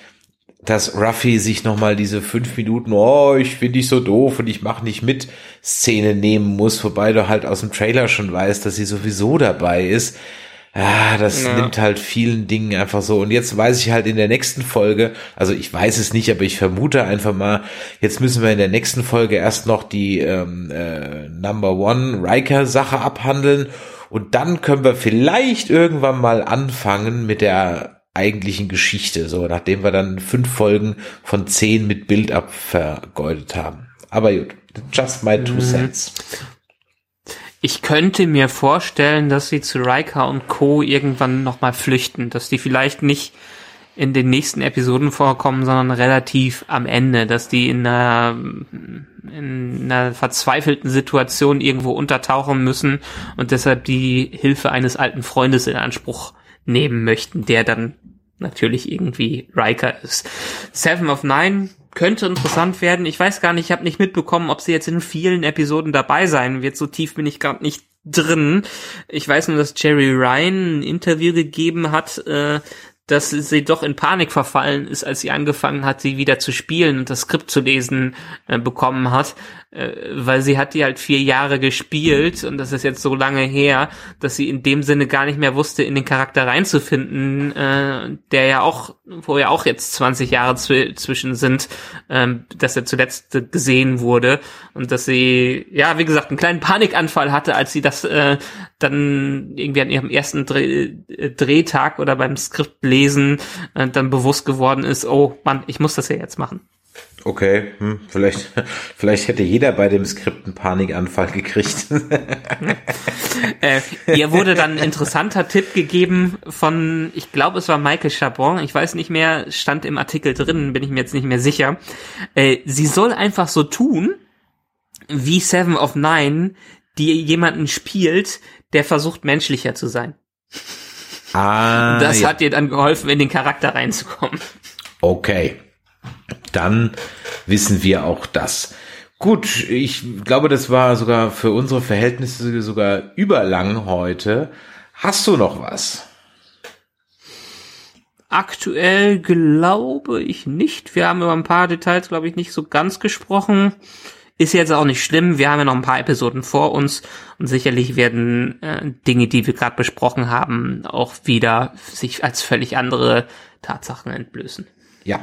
S1: dass Ruffy sich nochmal diese fünf Minuten, oh, ich finde dich so doof und ich mache nicht mit, Szene nehmen muss, wobei du halt aus dem Trailer schon weißt, dass sie sowieso dabei ist. Ja, das
S2: Ja.
S1: nimmt halt vielen Dingen einfach so. Und jetzt weiß ich halt in der nächsten Folge, also ich weiß es nicht, aber ich vermute einfach mal, jetzt müssen wir in der nächsten Folge erst noch die ähm, äh, Number One Riker Sache abhandeln und dann können wir vielleicht irgendwann mal anfangen mit der eigentlichen Geschichte, so nachdem wir dann fünf Folgen von zehn mit Bild ab vergeudet haben. Aber gut, just my two cents.
S2: Ich könnte mir vorstellen, dass sie zu Riker und Co. irgendwann nochmal flüchten, dass die vielleicht nicht in den nächsten Episoden vorkommen, sondern relativ am Ende, dass die in einer, in einer verzweifelten Situation irgendwo untertauchen müssen und deshalb die Hilfe eines alten Freundes in Anspruch nehmen möchten, der dann natürlich irgendwie Riker ist. Seven of Nine könnte interessant werden. Ich weiß gar nicht, ich habe nicht mitbekommen, ob sie jetzt in vielen Episoden dabei sein wird. So tief bin ich gerade nicht drin. Ich weiß nur, dass Jerry Ryan ein Interview gegeben hat, äh, dass sie doch in Panik verfallen ist, als sie angefangen hat, sie wieder zu spielen und das Skript zu lesen äh, bekommen hat, weil sie hat die halt vier Jahre gespielt und das ist jetzt so lange her, dass sie in dem Sinne gar nicht mehr wusste, in den Charakter reinzufinden, äh, der ja auch, wo ja auch jetzt 20 Jahre zw zwischen sind, ähm, dass er zuletzt gesehen wurde und dass sie, ja, wie gesagt, einen kleinen Panikanfall hatte, als sie das äh, dann irgendwie an ihrem ersten Dreh äh, Drehtag oder beim Skript lesen äh, dann bewusst geworden ist, oh Mann, ich muss das ja jetzt machen.
S1: Okay, hm, vielleicht, *laughs* vielleicht hätte jeder bei dem Skript einen Panikanfall gekriegt. *laughs*
S2: äh, ihr wurde dann ein interessanter Tipp gegeben von, ich glaube, es war Michael Chabon, ich weiß nicht mehr, stand im Artikel drin, bin ich mir jetzt nicht mehr sicher. Äh, sie soll einfach so tun, wie Seven of Nine, die jemanden spielt, der versucht, menschlicher zu sein.
S1: Ah,
S2: das
S1: ja.
S2: hat ihr dann geholfen, in den Charakter reinzukommen.
S1: Okay. Dann wissen wir auch das. Gut, ich glaube, das war sogar für unsere Verhältnisse sogar überlang heute. Hast du noch was?
S2: Aktuell glaube ich nicht. Wir haben über ein paar Details, glaube ich, nicht so ganz gesprochen. Ist jetzt auch nicht schlimm. Wir haben ja noch ein paar Episoden vor uns und sicherlich werden äh, Dinge, die wir gerade besprochen haben, auch wieder sich als völlig andere Tatsachen entblößen.
S1: Ja.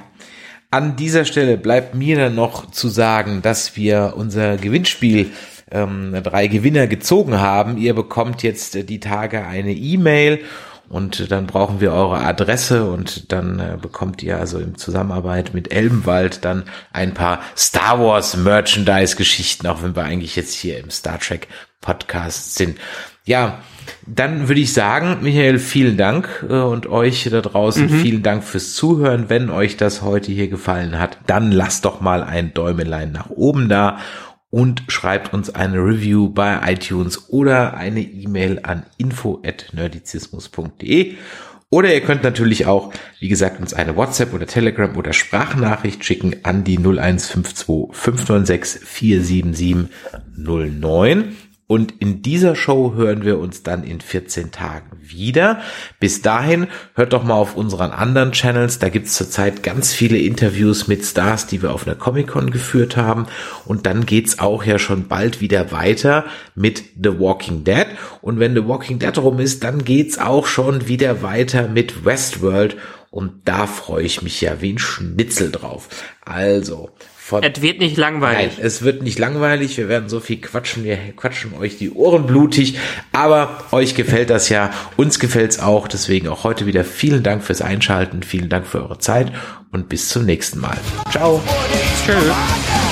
S1: An dieser Stelle bleibt mir dann noch zu sagen, dass wir unser Gewinnspiel ähm, drei Gewinner gezogen haben. Ihr bekommt jetzt äh, die Tage eine E-Mail und dann brauchen wir eure Adresse und dann äh, bekommt ihr also in Zusammenarbeit mit Elbenwald dann ein paar Star Wars Merchandise Geschichten, auch wenn wir eigentlich jetzt hier im Star Trek Podcast sind. Ja, dann würde ich sagen, Michael, vielen Dank äh, und euch da draußen vielen Dank fürs Zuhören. Wenn euch das heute hier gefallen hat, dann lasst doch mal ein Däumelein nach oben da und schreibt uns eine Review bei iTunes oder eine E-Mail an info@nerdizismus.de. Oder ihr könnt natürlich auch, wie gesagt, uns eine WhatsApp oder Telegram oder Sprachnachricht schicken an die 0152 596 47709. Und in dieser Show hören wir uns dann in 14 Tagen wieder. Bis dahin hört doch mal auf unseren anderen Channels. Da gibt's zurzeit ganz viele Interviews mit Stars, die wir auf einer Comic-Con geführt haben. Und dann geht's auch ja schon bald wieder weiter mit The Walking Dead. Und wenn The Walking Dead rum ist, dann geht's auch schon wieder weiter mit Westworld. Und da freue ich mich ja wie ein Schnitzel drauf. Also, von
S2: Es wird nicht langweilig.
S1: Nein, es wird nicht langweilig. Wir werden so viel quatschen. Wir quatschen euch die Ohren blutig. Aber euch gefällt das ja. Uns gefällt's auch. Deswegen auch heute wieder vielen Dank fürs Einschalten. Vielen Dank für eure Zeit und bis zum nächsten Mal. Ciao.
S2: Tschüss.